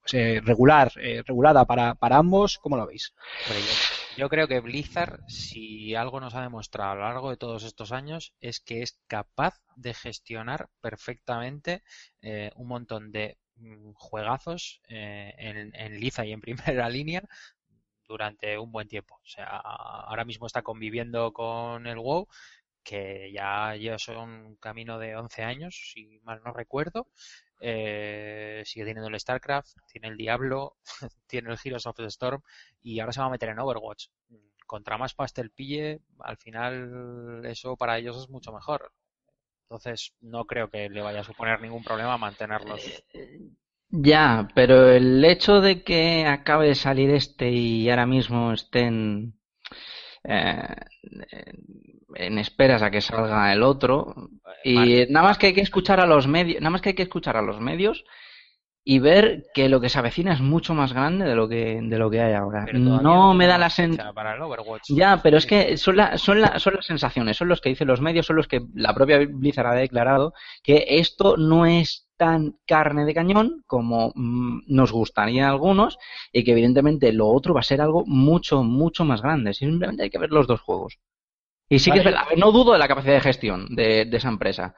pues, eh, regular, eh, regulada para, ambos, ¿cómo lo veis? Yo, creo que Blizzard, si algo nos ha demostrado a lo largo de todos estos años, es que es capaz de gestionar perfectamente eh, un montón de juegazos eh, en, en liza y en primera línea durante un buen tiempo. O sea, ahora mismo está conviviendo con el WoW, que ya, son un camino de 11 años, si mal no recuerdo, eh, sigue teniendo el StarCraft, tiene el Diablo, tiene el Heroes of the Storm y ahora se va a meter en Overwatch. Contra más pastel pille, al final eso para ellos es mucho mejor. Entonces no creo que le vaya a suponer ningún problema mantenerlos. Ya, pero el hecho de que acabe de salir este y ahora mismo estén eh, en esperas a que salga el otro y nada más que hay que escuchar a los medios nada más que hay que escuchar a los medios y ver que lo que se avecina es mucho más grande de lo que de lo que hay ahora. No, no me da la sensación ya pero es que son, la, son, la, son las sensaciones son los que dicen los medios son los que la propia Blizzard ha declarado que esto no es tan carne de cañón como mmm, nos gustaría a algunos y que evidentemente lo otro va a ser algo mucho mucho más grande. Simplemente hay que ver los dos juegos. Y sí que es verdad, no dudo de la capacidad de gestión de, de esa empresa,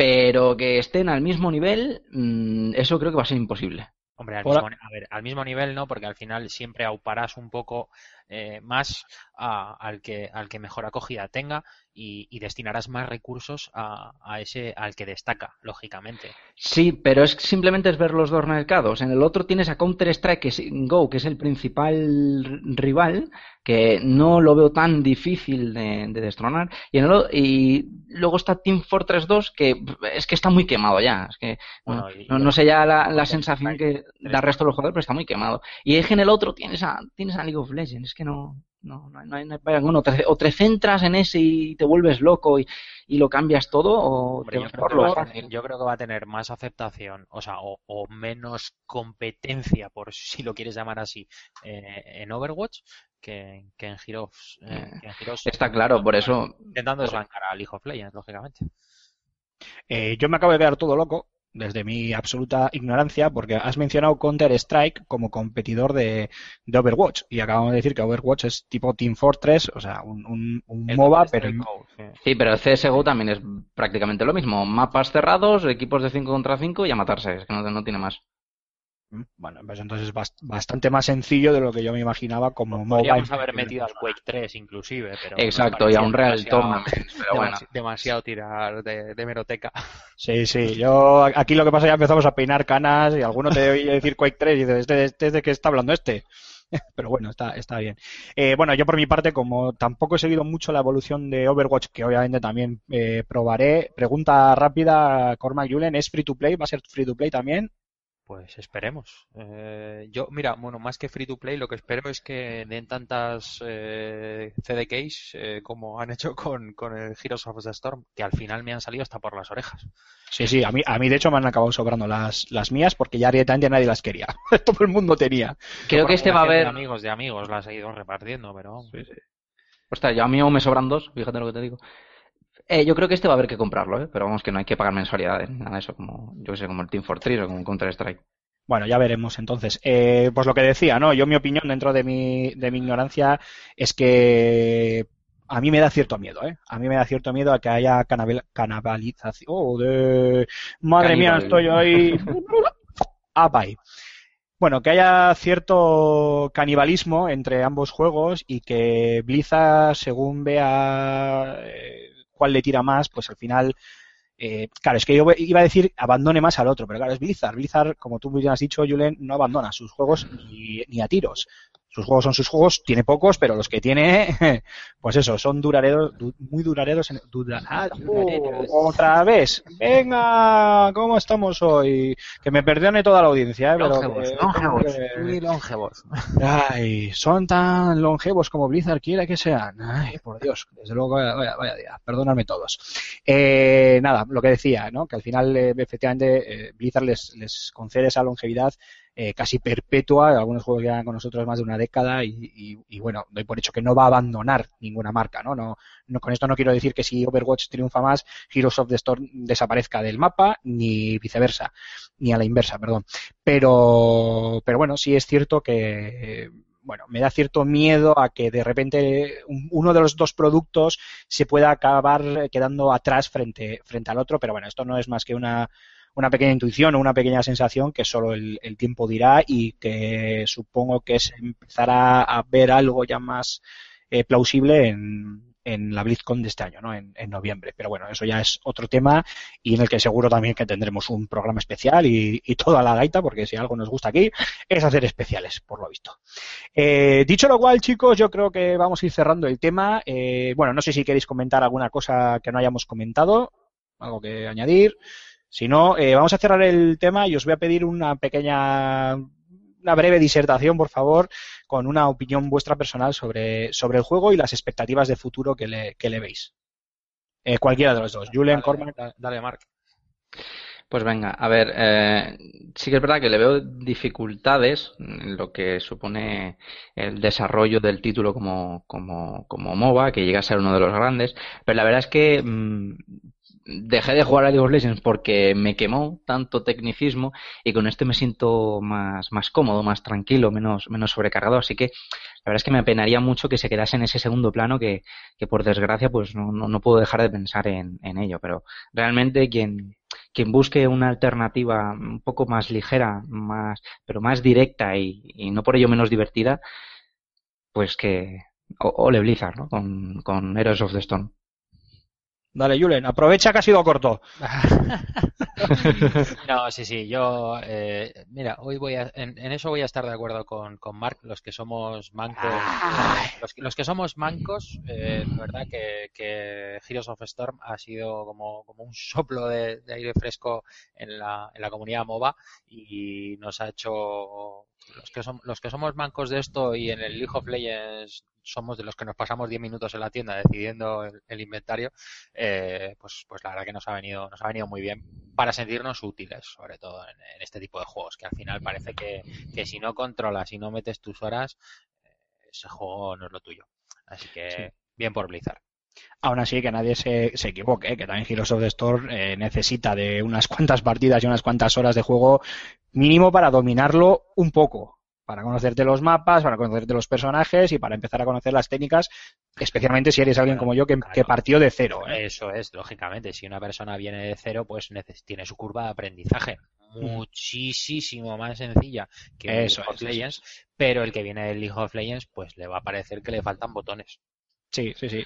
pero que estén al mismo nivel, mmm, eso creo que va a ser imposible. Hombre, al mismo, a ver, al mismo nivel no, porque al final siempre auparás un poco eh, más a, al, que, al que mejor acogida tenga y, y destinarás más recursos a, a, ese al que destaca, lógicamente. Sí, pero es simplemente es ver los dos mercados. En el otro tienes a Counter Strike que es, Go, que es el principal rival, que no lo veo tan difícil de, de destronar. Y, en el, y luego está Team Fortress 2, que es que está muy quemado ya. Es que bueno, no, no, sé ya la, la sensación que da el resto de los jugadores, pero está muy quemado. Y en el otro tienes a, tienes a League of Legends, es que no, no, no, hay, no hay, te, o te centras en ese y te vuelves loco y, y lo cambias todo, o Hombre, yo, creo lo tener, yo, creo que va a tener más aceptación, o sea, o, o menos competencia, por si lo quieres llamar así, eh, en Overwatch que, que, en Heroes. Eh, que en Heroes Está claro, por eso. Intentando desbancar a League of Legends, lógicamente. Eh, yo me acabo de quedar todo loco desde mi absoluta ignorancia, porque has mencionado Counter-Strike como competidor de, de Overwatch. Y acabamos de decir que Overwatch es tipo Team Fortress, o sea, un, un, un El MOBA, pero... Sí. Pero CSGO también es prácticamente lo mismo. Mapas cerrados, equipos de 5 contra 5 y a matarse. Es que no, no tiene más. Mm, Bueno, pues entonces es bast- bastante más sencillo de lo que yo me imaginaba como MOBA. Podríamos haber metido al. Quake 3 inclusive, pero Exacto, y a un Real Tournament. Pero bueno. demasi- demasiado tirar de, de meroteca. Sí, sí, yo aquí lo que pasa es que ya empezamos a peinar canas y alguno te oye decir Quake 3 y dices, ¿este, este es de qué está hablando este? Pero bueno, está, está bien. Eh, bueno, yo por mi parte, como tampoco he seguido mucho la evolución de Overwatch, que obviamente también eh, probaré, pregunta rápida, Cormac Julen, ¿es free to play? ¿Va a ser free to play también? Pues esperemos. Eh, yo, mira, bueno, más que free to play, lo que espero es que den tantas eh, CDKs eh, como han hecho con, con el Heroes of the Storm, que al final me han salido hasta por las orejas. Sí, sí, a mí, a mí de hecho me han acabado sobrando las, las mías porque ya directamente nadie las quería. Todo el mundo tenía. Creo que este va a haber. De amigos de amigos las he ido repartiendo, pero vamos. Ostras, yo a mí aún me sobran dos, fíjate lo que te digo. Eh, yo creo que este va a haber que comprarlo, ¿eh? Pero vamos, que no hay que pagar mensualidades, nada de eso, como, yo sé, como el Team Fortress o como Counter-Strike. Bueno, ya veremos entonces. Eh, pues lo que decía, ¿no? Yo mi opinión dentro de mi, de mi ignorancia es que a mí me da cierto miedo, ¿eh? A mí me da cierto miedo a que haya canabalización oh, de... Madre mía, estoy ahí... Ahí. Bueno, que haya cierto canibalismo entre ambos juegos y que Blizzard, según vea eh, cuál le tira más, pues al final eh, claro, es que yo iba a decir abandone más al otro, pero claro, es Blizzard. Blizzard, como tú bien has dicho, Julen, no abandona sus juegos ni, ni a tiros. Sus juegos son sus juegos, tiene pocos, pero los que tiene, pues eso, son duraderos, du- muy duraderos. En, dura- ah, oh, otra vez, venga, ¿cómo estamos hoy? Que me perdone toda la audiencia, ¿eh? Pero Longevos, que- longevos, que- muy longevos. Ay, son tan longevos como Blizzard quiere que sean. Ay, por Dios, desde luego, vaya día. Perdonadme todos. Eh, nada, lo que decía, ¿no? Que al final, eh, efectivamente, eh, Blizzard les, les concede esa longevidad eh, casi perpetua. Algunos juegos llevan con nosotros más de una década y, y- bueno, doy por hecho que no va a abandonar ninguna marca, ¿no? No, no, con esto no quiero decir que si Overwatch triunfa más, Heroes of the Storm desaparezca del mapa, ni viceversa, ni a la inversa, perdón. Pero, pero bueno, sí es cierto que, bueno, me da cierto miedo a que de repente un- uno de los dos productos se pueda acabar quedando atrás frente, frente al otro, pero bueno, esto no es más que una, una pequeña intuición o una pequeña sensación que solo el, tiempo dirá y que supongo que se empezará a ver algo ya más eh, plausible en, en la BlizzCon de este año, ¿no? En, en noviembre. Pero bueno, eso ya es otro tema y en el que seguro también que tendremos un programa especial y, y toda la gaita, porque si algo nos gusta aquí es hacer especiales, por lo visto. Eh, dicho lo cual, chicos, yo creo que vamos a ir cerrando el tema. Eh, bueno, no sé si queréis comentar alguna cosa que no hayamos comentado, algo que añadir. Si no, eh, vamos a cerrar el tema y os voy a pedir una pequeña, una breve disertación, por favor, con una opinión vuestra personal sobre, sobre el juego y las expectativas de futuro que le, que le veis. Eh, cualquiera de los dos, Dale, Cormac. da- Dale, Mark. Pues venga, a ver, eh, sí que es verdad que le veo dificultades en lo que supone el desarrollo del título como, como, como MOBA, que llega a ser uno de los grandes, pero la verdad es que mm, dejé de jugar a League Legends porque me quemó tanto tecnicismo y con este me siento más, más cómodo, más tranquilo, menos, menos sobrecargado, así que la verdad es que me apenaría mucho que se quedase en ese segundo plano que, que por desgracia pues no, no, no puedo dejar de pensar en, en ello, pero realmente quien quien busque una alternativa un poco más ligera, más, pero más directa y, y no por ello menos divertida, pues que ole Blizzard, ¿no? Con, con Heroes of the Storm. Dale, Julen, aprovecha que ha sido corto. No, sí, sí, yo, eh, mira, hoy voy a, en, en eso voy a estar de acuerdo con, con Mark, los que somos mancos, los, que- los que somos mancos, eh, la verdad que, que Heroes of Storm ha sido como, como un soplo de, de aire fresco en la, en la comunidad MOBA y nos ha hecho, los que, som- los que somos mancos de esto y en el League of Legends somos de los que nos pasamos 10 minutos en la tienda decidiendo el, el inventario, eh, pues, pues la verdad que nos ha venido, nos ha venido muy bien para sentirnos útiles, sobre todo en, en este tipo de juegos, que al final parece que, que si no controlas y no metes tus horas, eh, ese juego no es lo tuyo. Así que Sí. bien por Blizzard. Aún así, que nadie se, se equivoque, que también Heroes of the Storm eh, necesita de unas cuantas partidas y unas cuantas horas de juego mínimo para dominarlo un poco, para conocerte los mapas, para conocerte los personajes y para empezar a conocer las técnicas, especialmente si eres alguien como yo que, que partió de cero. ¿eh? Eso es, lógicamente. Si una persona viene de cero, pues tiene su curva de aprendizaje muchísimo más sencilla que Eso League of eso Legends, pero el que viene del League of Legends, pues le va a parecer que le faltan botones. Sí, sí, sí.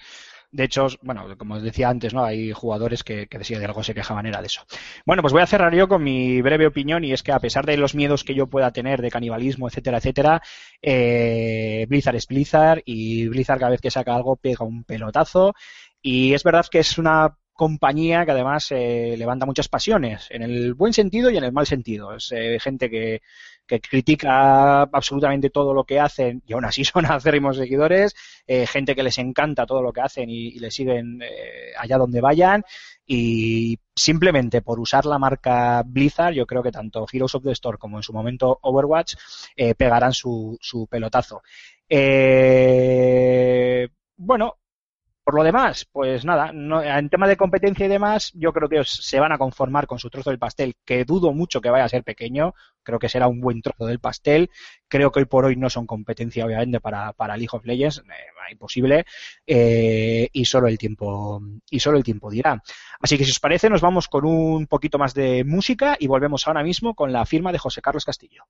De hecho, bueno, como os decía antes, ¿no? Hay jugadores que, que si de algo se quejaban era de eso. Bueno, pues voy a cerrar yo con mi breve opinión y es que a pesar de los miedos que yo pueda tener de canibalismo, etcétera, etcétera, eh, Blizzard es Blizzard y Blizzard cada vez que saca algo pega un pelotazo y es verdad que es una compañía que además eh, levanta muchas pasiones, en el buen sentido y en el mal sentido. Es eh, gente que, que critica absolutamente todo lo que hacen y aún así son acérrimos seguidores, eh, gente que les encanta todo lo que hacen y, y le siguen allá donde vayan y simplemente por usar la marca Blizzard yo creo que tanto Heroes of the Storm como en su momento Overwatch pegarán su, su pelotazo. Eh, bueno, por lo demás, pues nada, no- en tema de competencia y demás, yo creo que se van a conformar con su trozo del pastel, que dudo mucho que vaya a ser pequeño, creo que será un buen trozo del pastel, creo que hoy por hoy no son competencia obviamente para, para League of Legends, eh, imposible, eh, y solo el tiempo, y solo el tiempo dirá. Así que si os parece, nos vamos con un poquito más de música y volvemos ahora mismo con la firma de José Carlos Castillo.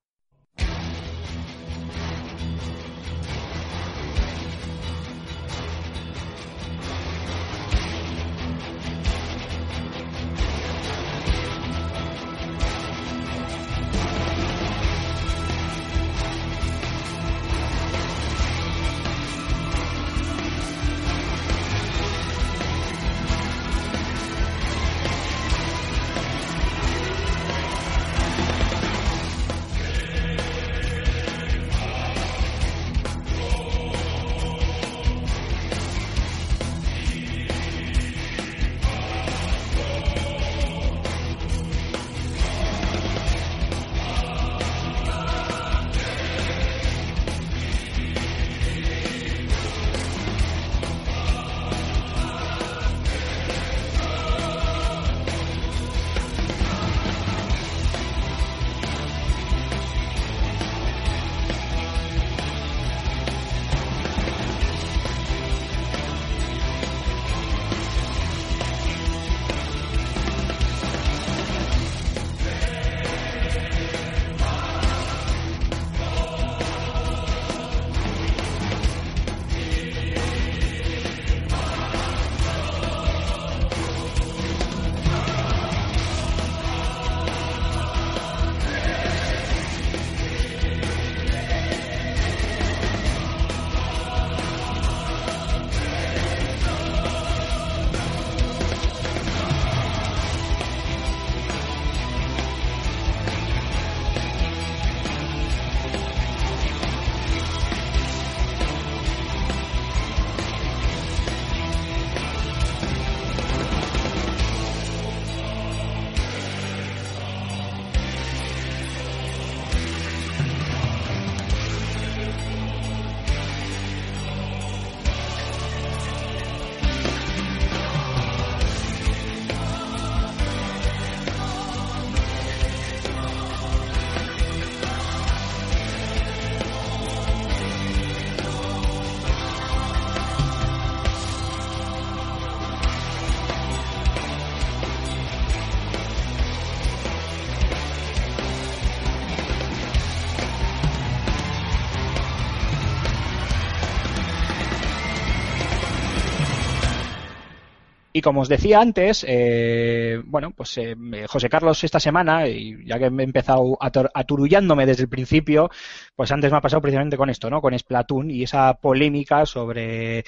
Como os decía antes, eh, bueno, pues eh, José Carlos esta semana, y ya que he empezado aturullándome desde el principio, pues antes me ha pasado precisamente con esto, ¿no? Con Splatoon y esa polémica sobre,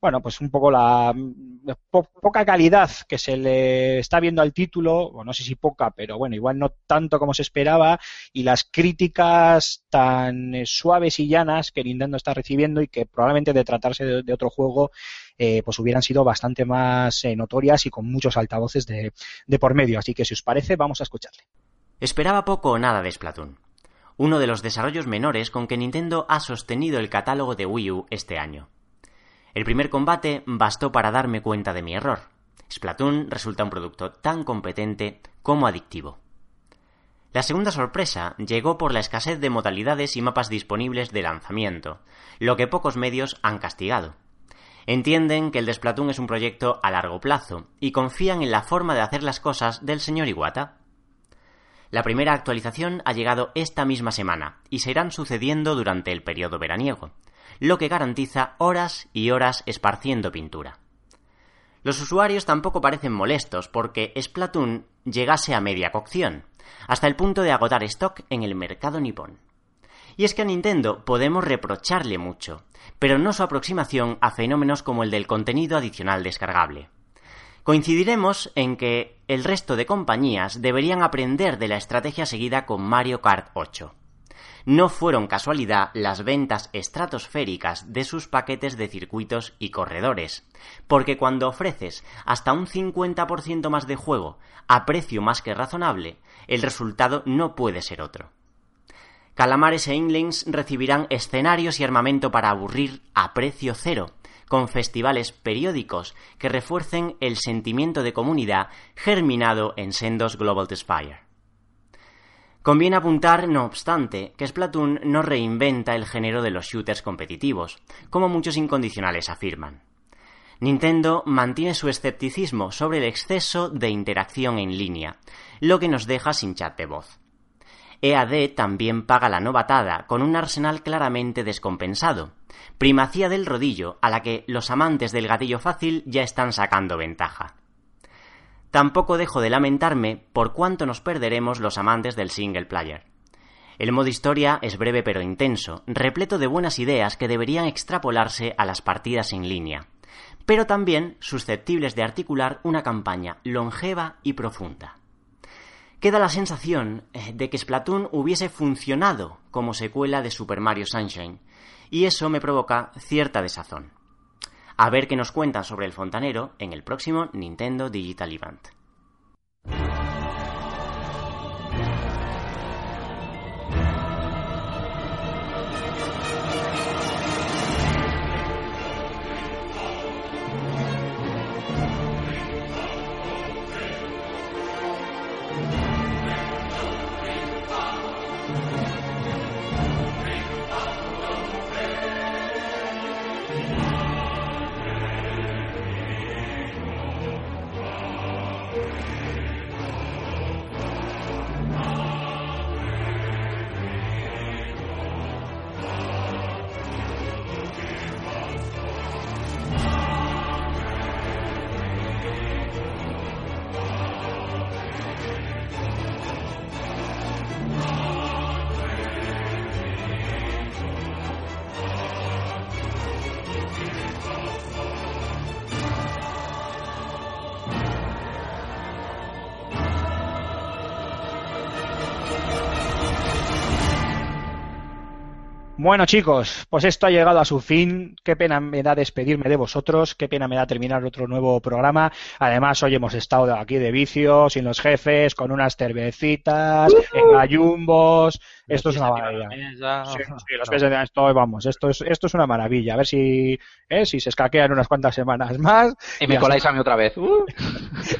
bueno, pues un poco la po- poca calidad que se le está viendo al título, o no sé si poca, pero bueno, igual no tanto como se esperaba, y las críticas tan eh, suaves y llanas que Nintendo está recibiendo y que probablemente de tratarse de, de otro juego, eh, pues hubieran sido bastante más eh, notorias y con muchos altavoces de, de por medio. Así que si os parece, vamos a escucharle. Esperaba poco o nada de Splatoon, uno de los desarrollos menores con que Nintendo ha sostenido el catálogo de Wii U este año. El primer combate bastó para darme cuenta de mi error. Splatoon resulta un producto tan competente como adictivo. La segunda sorpresa llegó por la escasez de modalidades y mapas disponibles de lanzamiento, lo que pocos medios han castigado. Entienden que el de Splatoon es un proyecto a largo plazo y confían en la forma de hacer las cosas del señor Iwata. La primera actualización ha llegado esta misma semana y se irán sucediendo durante el periodo veraniego, lo que garantiza horas y horas esparciendo pintura. Los usuarios tampoco parecen molestos porque Splatoon llegase a media cocción, hasta el punto de agotar stock en el mercado nipón. Y es que a Nintendo podemos reprocharle mucho, pero no su aproximación a fenómenos como el del contenido adicional descargable. Coincidiremos en que el resto de compañías deberían aprender de la estrategia seguida con Mario Kart 8. No fueron casualidad las ventas estratosféricas de sus paquetes de circuitos y corredores, porque cuando ofreces hasta un 50% más de juego a precio más que razonable, el resultado no puede ser otro. Calamares e Inlings recibirán escenarios y armamento para aburrir a precio cero, con festivales periódicos que refuercen el sentimiento de comunidad germinado en sendos Global Spire. Conviene apuntar, no obstante, que Splatoon no reinventa el género de los shooters competitivos, como muchos incondicionales afirman. Nintendo mantiene su escepticismo sobre el exceso de interacción en línea, lo que nos deja sin chat de voz. EAD también paga la novatada con un arsenal claramente descompensado, primacía del rodillo a la que los amantes del gatillo fácil ya están sacando ventaja. Tampoco dejo de lamentarme por cuánto nos perderemos los amantes del single player. El modo historia es breve pero intenso, repleto de buenas ideas que deberían extrapolarse a las partidas en línea, pero también susceptibles de articular una campaña longeva y profunda queda la sensación eh, de que Splatoon hubiese funcionado como secuela de Super Mario Sunshine, y eso me provoca cierta desazón. A ver qué nos cuentan sobre el fontanero en el próximo Nintendo Digital Event. Bueno, chicos, pues esto ha llegado a su fin. Qué pena me da despedirme de vosotros, qué pena me da terminar otro nuevo programa. Además, hoy hemos estado aquí de vicio, sin los jefes, con unas cervecitas, en gallumbos. Esto es una maravilla. Sí, sí, los pies de esto, vamos, esto es, esto es una maravilla. A ver si, eh, si se escaquean unas cuantas semanas más. Y me coláis a mí otra vez. Uh.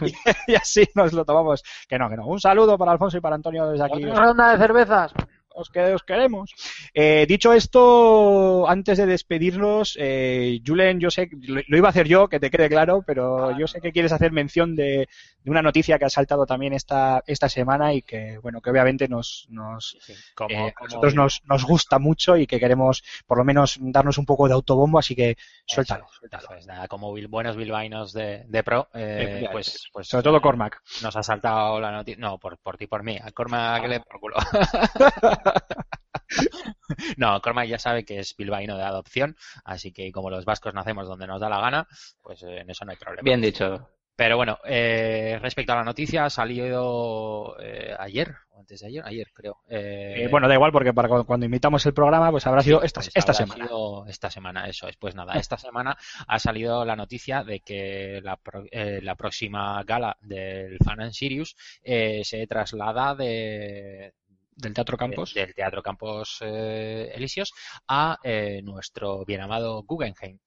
y así nos lo tomamos. Que no, que no. Un saludo para Alfonso y para Antonio desde aquí. ¿Otra ronda de cervezas? Os, que, os queremos. Eh, dicho esto, antes de despedirnos, eh, Julen, yo sé, lo, lo iba a hacer yo, que te quede claro, pero yo sé que quieres hacer mención de, de una noticia que ha saltado también esta, esta semana y que, bueno, que obviamente nos, nos Como, eh, a nosotros nos, nos gusta mucho y que queremos por lo menos darnos un poco de autobombo, así que suéltalo, Eso es, suéltalo. eso es, nada, como bil- buenos bilbaínos de, de pro, eh, Efectivamente. pues, pues Sobre todo Cormac. nos ha saltado la noticia. No, por, por ti, por mí. A Cormac que le por culo. no, Cormac ya sabe que es bilbaíno de adopción, así que como los vascos nacemos donde nos da la gana, pues eh, en eso no hay problema. Bien dicho. Pero bueno, eh, respecto a la noticia, ha salido eh, ayer, o antes de ayer, ayer creo. Eh, Eh, bueno, da igual porque para cu- cuando imitamos el programa, pues habrá sido esta, pues esta habrá semana. sido esta semana, eso es. Pues nada, esta semana ha salido la noticia de que la, pro- eh, la próxima gala del Fan and Sirius eh, se traslada de, Del Teatro Campos. de- del Teatro Campos eh, Elíseos a eh, nuestro bien amado Guggenheim.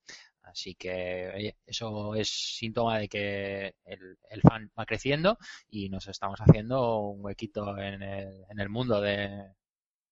Así que eso es síntoma de que el, el, fan va creciendo y nos estamos haciendo un huequito en el, en el mundo de,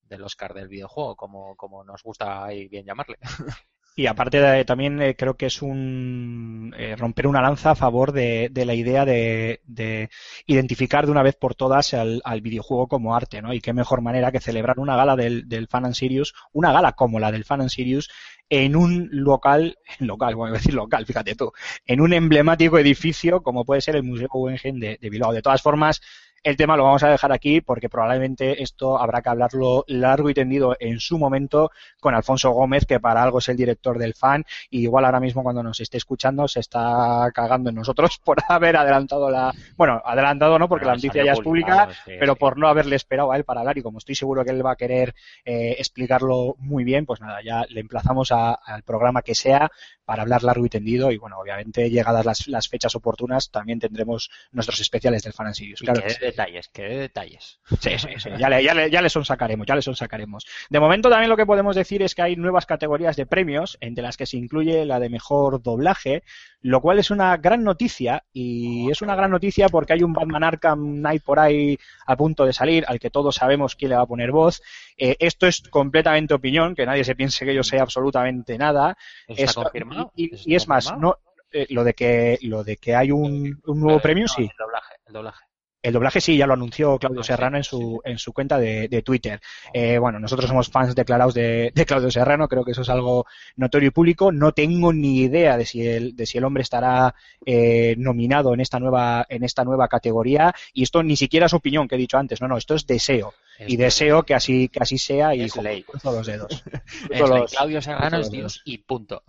del Oscar del videojuego, como, como nos gusta ahí bien llamarle. Y aparte de, también eh, creo que es un eh, romper una lanza a favor de, la idea de, de, identificar de una vez por todas al, al, videojuego como arte, ¿no? Y qué mejor manera que celebrar una gala del, del Fan and Sirius, una gala como la del Fan and Sirius, en un local, local, bueno, decir local, fíjate tú, en un emblemático edificio como puede ser el Museo Guggenheim de, de Bilbao. De todas formas, el tema lo vamos a dejar aquí porque probablemente esto habrá que hablarlo largo y tendido en su momento con Alfonso Gómez, que para algo es el director del fan y igual ahora mismo cuando nos esté escuchando se está cagando en nosotros por haber adelantado la... Bueno, adelantado no porque la noticia ya es pública, sí, pero sí. por no haberle esperado a él para hablar y como estoy seguro que él va a querer eh, explicarlo muy bien, pues nada, ya le emplazamos al programa que sea para hablar largo y tendido y bueno, obviamente llegadas las, las fechas oportunas también tendremos nuestros especiales del Fan and Sirius. Claro que sí detalles, qué detalles. Sí, sí, sí. Ya le, ya, le, ya le son sacaremos, ya le son sacaremos. De momento también lo que podemos decir es que hay nuevas categorías de premios, entre las que se incluye la de mejor doblaje, lo cual es una gran noticia y es una gran noticia porque hay un Batman Arkham Knight por ahí a punto de salir, al que todos sabemos quién le va a poner voz. Eh, esto es completamente opinión, que nadie se piense que yo sé absolutamente nada. ¿Está esto, confirmado? Y, y, y es más, no, eh, lo de que lo de que hay un, un nuevo premio, no, sí. El doblaje, el doblaje. El doblaje sí, ya lo anunció Claudio Serrano en su, en su cuenta de, de Twitter. Eh, bueno, nosotros somos fans declarados de, de, Claudio Serrano, creo que eso es algo notorio y público. No tengo ni idea de si el, de si el hombre estará eh, nominado en esta nueva, en esta nueva categoría. Y esto ni siquiera es opinión que he dicho antes, no, no, esto es deseo. Y deseo que así, que así sea y es ley. cruzo los dedos. es ley. Los, Claudio Serrano es Dios y punto.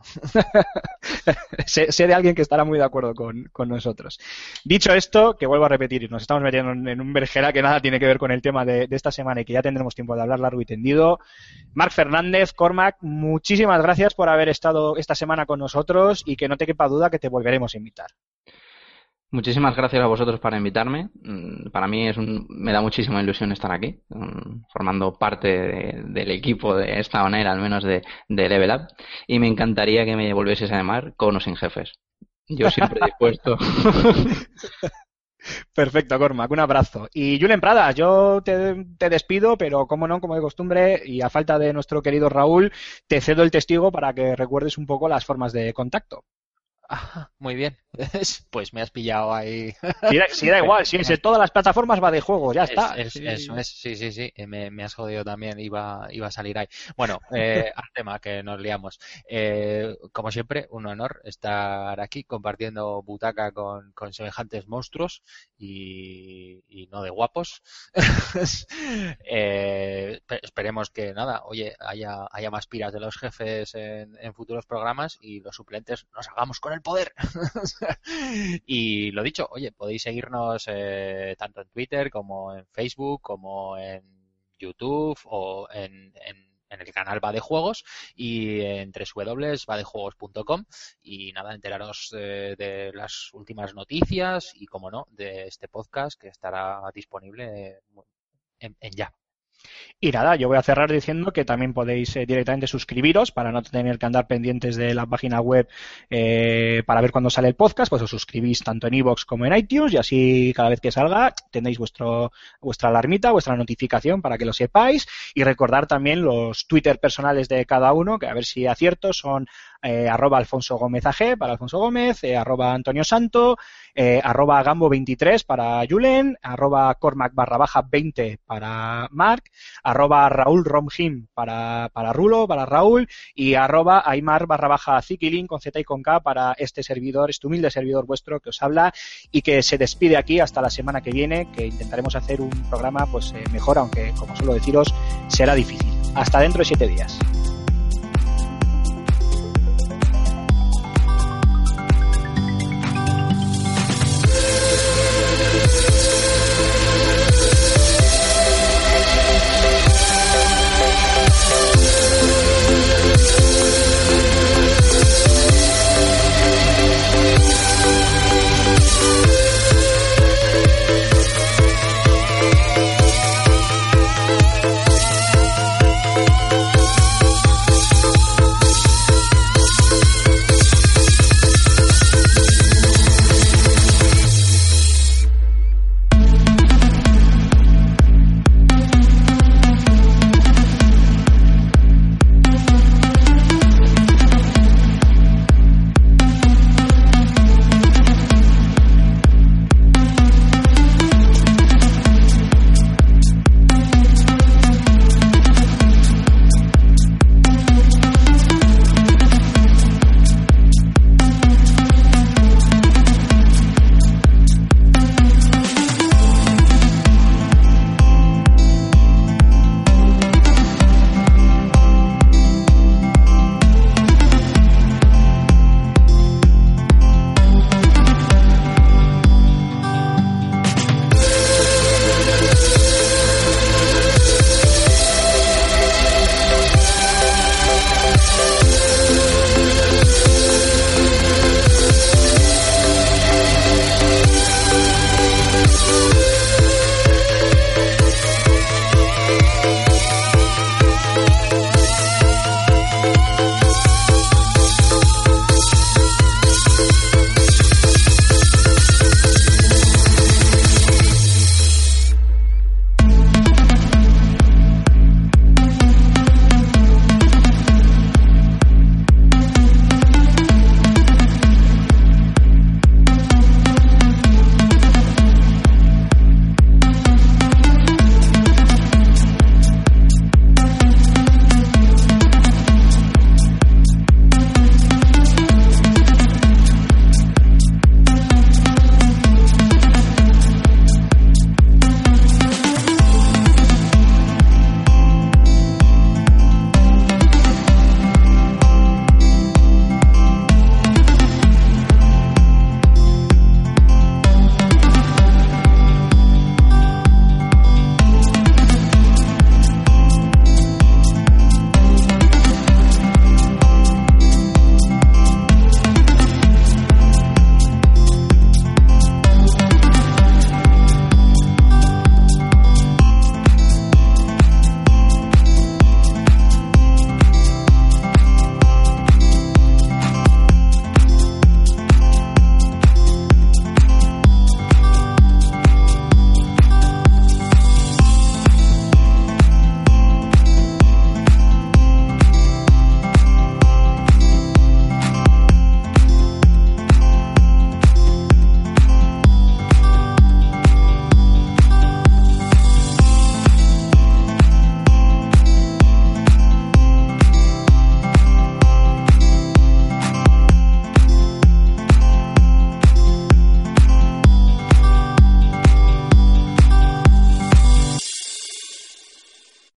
sé, sé, de alguien que estará muy de acuerdo con, con, nosotros. Dicho esto, que vuelvo a repetir, nos estamos metiendo en, en un vergera que nada tiene que ver con el tema de, de, esta semana y que ya tendremos tiempo de hablar largo y tendido. Marc Fernández, Cormac, muchísimas gracias por haber estado esta semana con nosotros y que no te quepa duda que te volveremos a invitar. Muchísimas gracias a vosotros para invitarme. Para mí es un, me da muchísima ilusión estar aquí, formando parte de, del equipo de esta manera, al menos de, de Level Up. Y me encantaría que me volvieses a llamar con o sin jefes. Yo siempre dispuesto. Perfecto, Cormac, un abrazo. Y Julen Prada, yo te, te, despido, pero como no, como de costumbre, y a falta de nuestro querido Raúl, te cedo el testigo para que recuerdes un poco las formas de contacto. Ah, muy bien. Pues me has pillado ahí. Sí, da, igual, si en todas las plataformas va de juego, ya está. Es, es, sí. Eso es, sí, sí, sí. Me, me, has jodido también, iba, iba a salir ahí. Bueno, eh, al tema que nos liamos. Eh, como siempre, un honor estar aquí compartiendo butaca con, con semejantes monstruos y, y, no de guapos. eh, esperemos que nada, oye, haya, haya más piras de los jefes en, en futuros programas y los suplentes nos hagamos con el poder. y lo dicho, oye, podéis seguirnos eh, tanto en Twitter como en Facebook, como en YouTube o en, en en el canal Va de Juegos y en www.vadejuegos.com y nada, enteraros de, de, las últimas noticias y, como no, de este podcast que estará disponible en, en ya. Y nada, yo voy a cerrar diciendo que también podéis eh, directamente suscribiros para no tener que andar pendientes de la página web eh, para ver cuándo sale el podcast, pues os suscribís tanto en iVoox como en iTunes y así cada vez que salga tenéis vuestro, vuestra alarmita, vuestra notificación para que lo sepáis. Y recordar también los Twitter personales de cada uno, que a ver si acierto, son eh, arroba Alfonso Gómez AG para Alfonso Gómez, eh, arroba Antonio Santo, eh, arroba Gambo23 para Julen, arroba Cormac barra baja 20 para Marc, arroba Raúl Romjim para, para Rulo, para Raúl, y arroba Aymar barra baja Zikilin con Z y con K para este servidor, este humilde servidor vuestro que os habla y que se despide aquí hasta la semana que viene, que intentaremos hacer un programa pues mejor, aunque como suelo deciros, será difícil. Hasta dentro de siete días.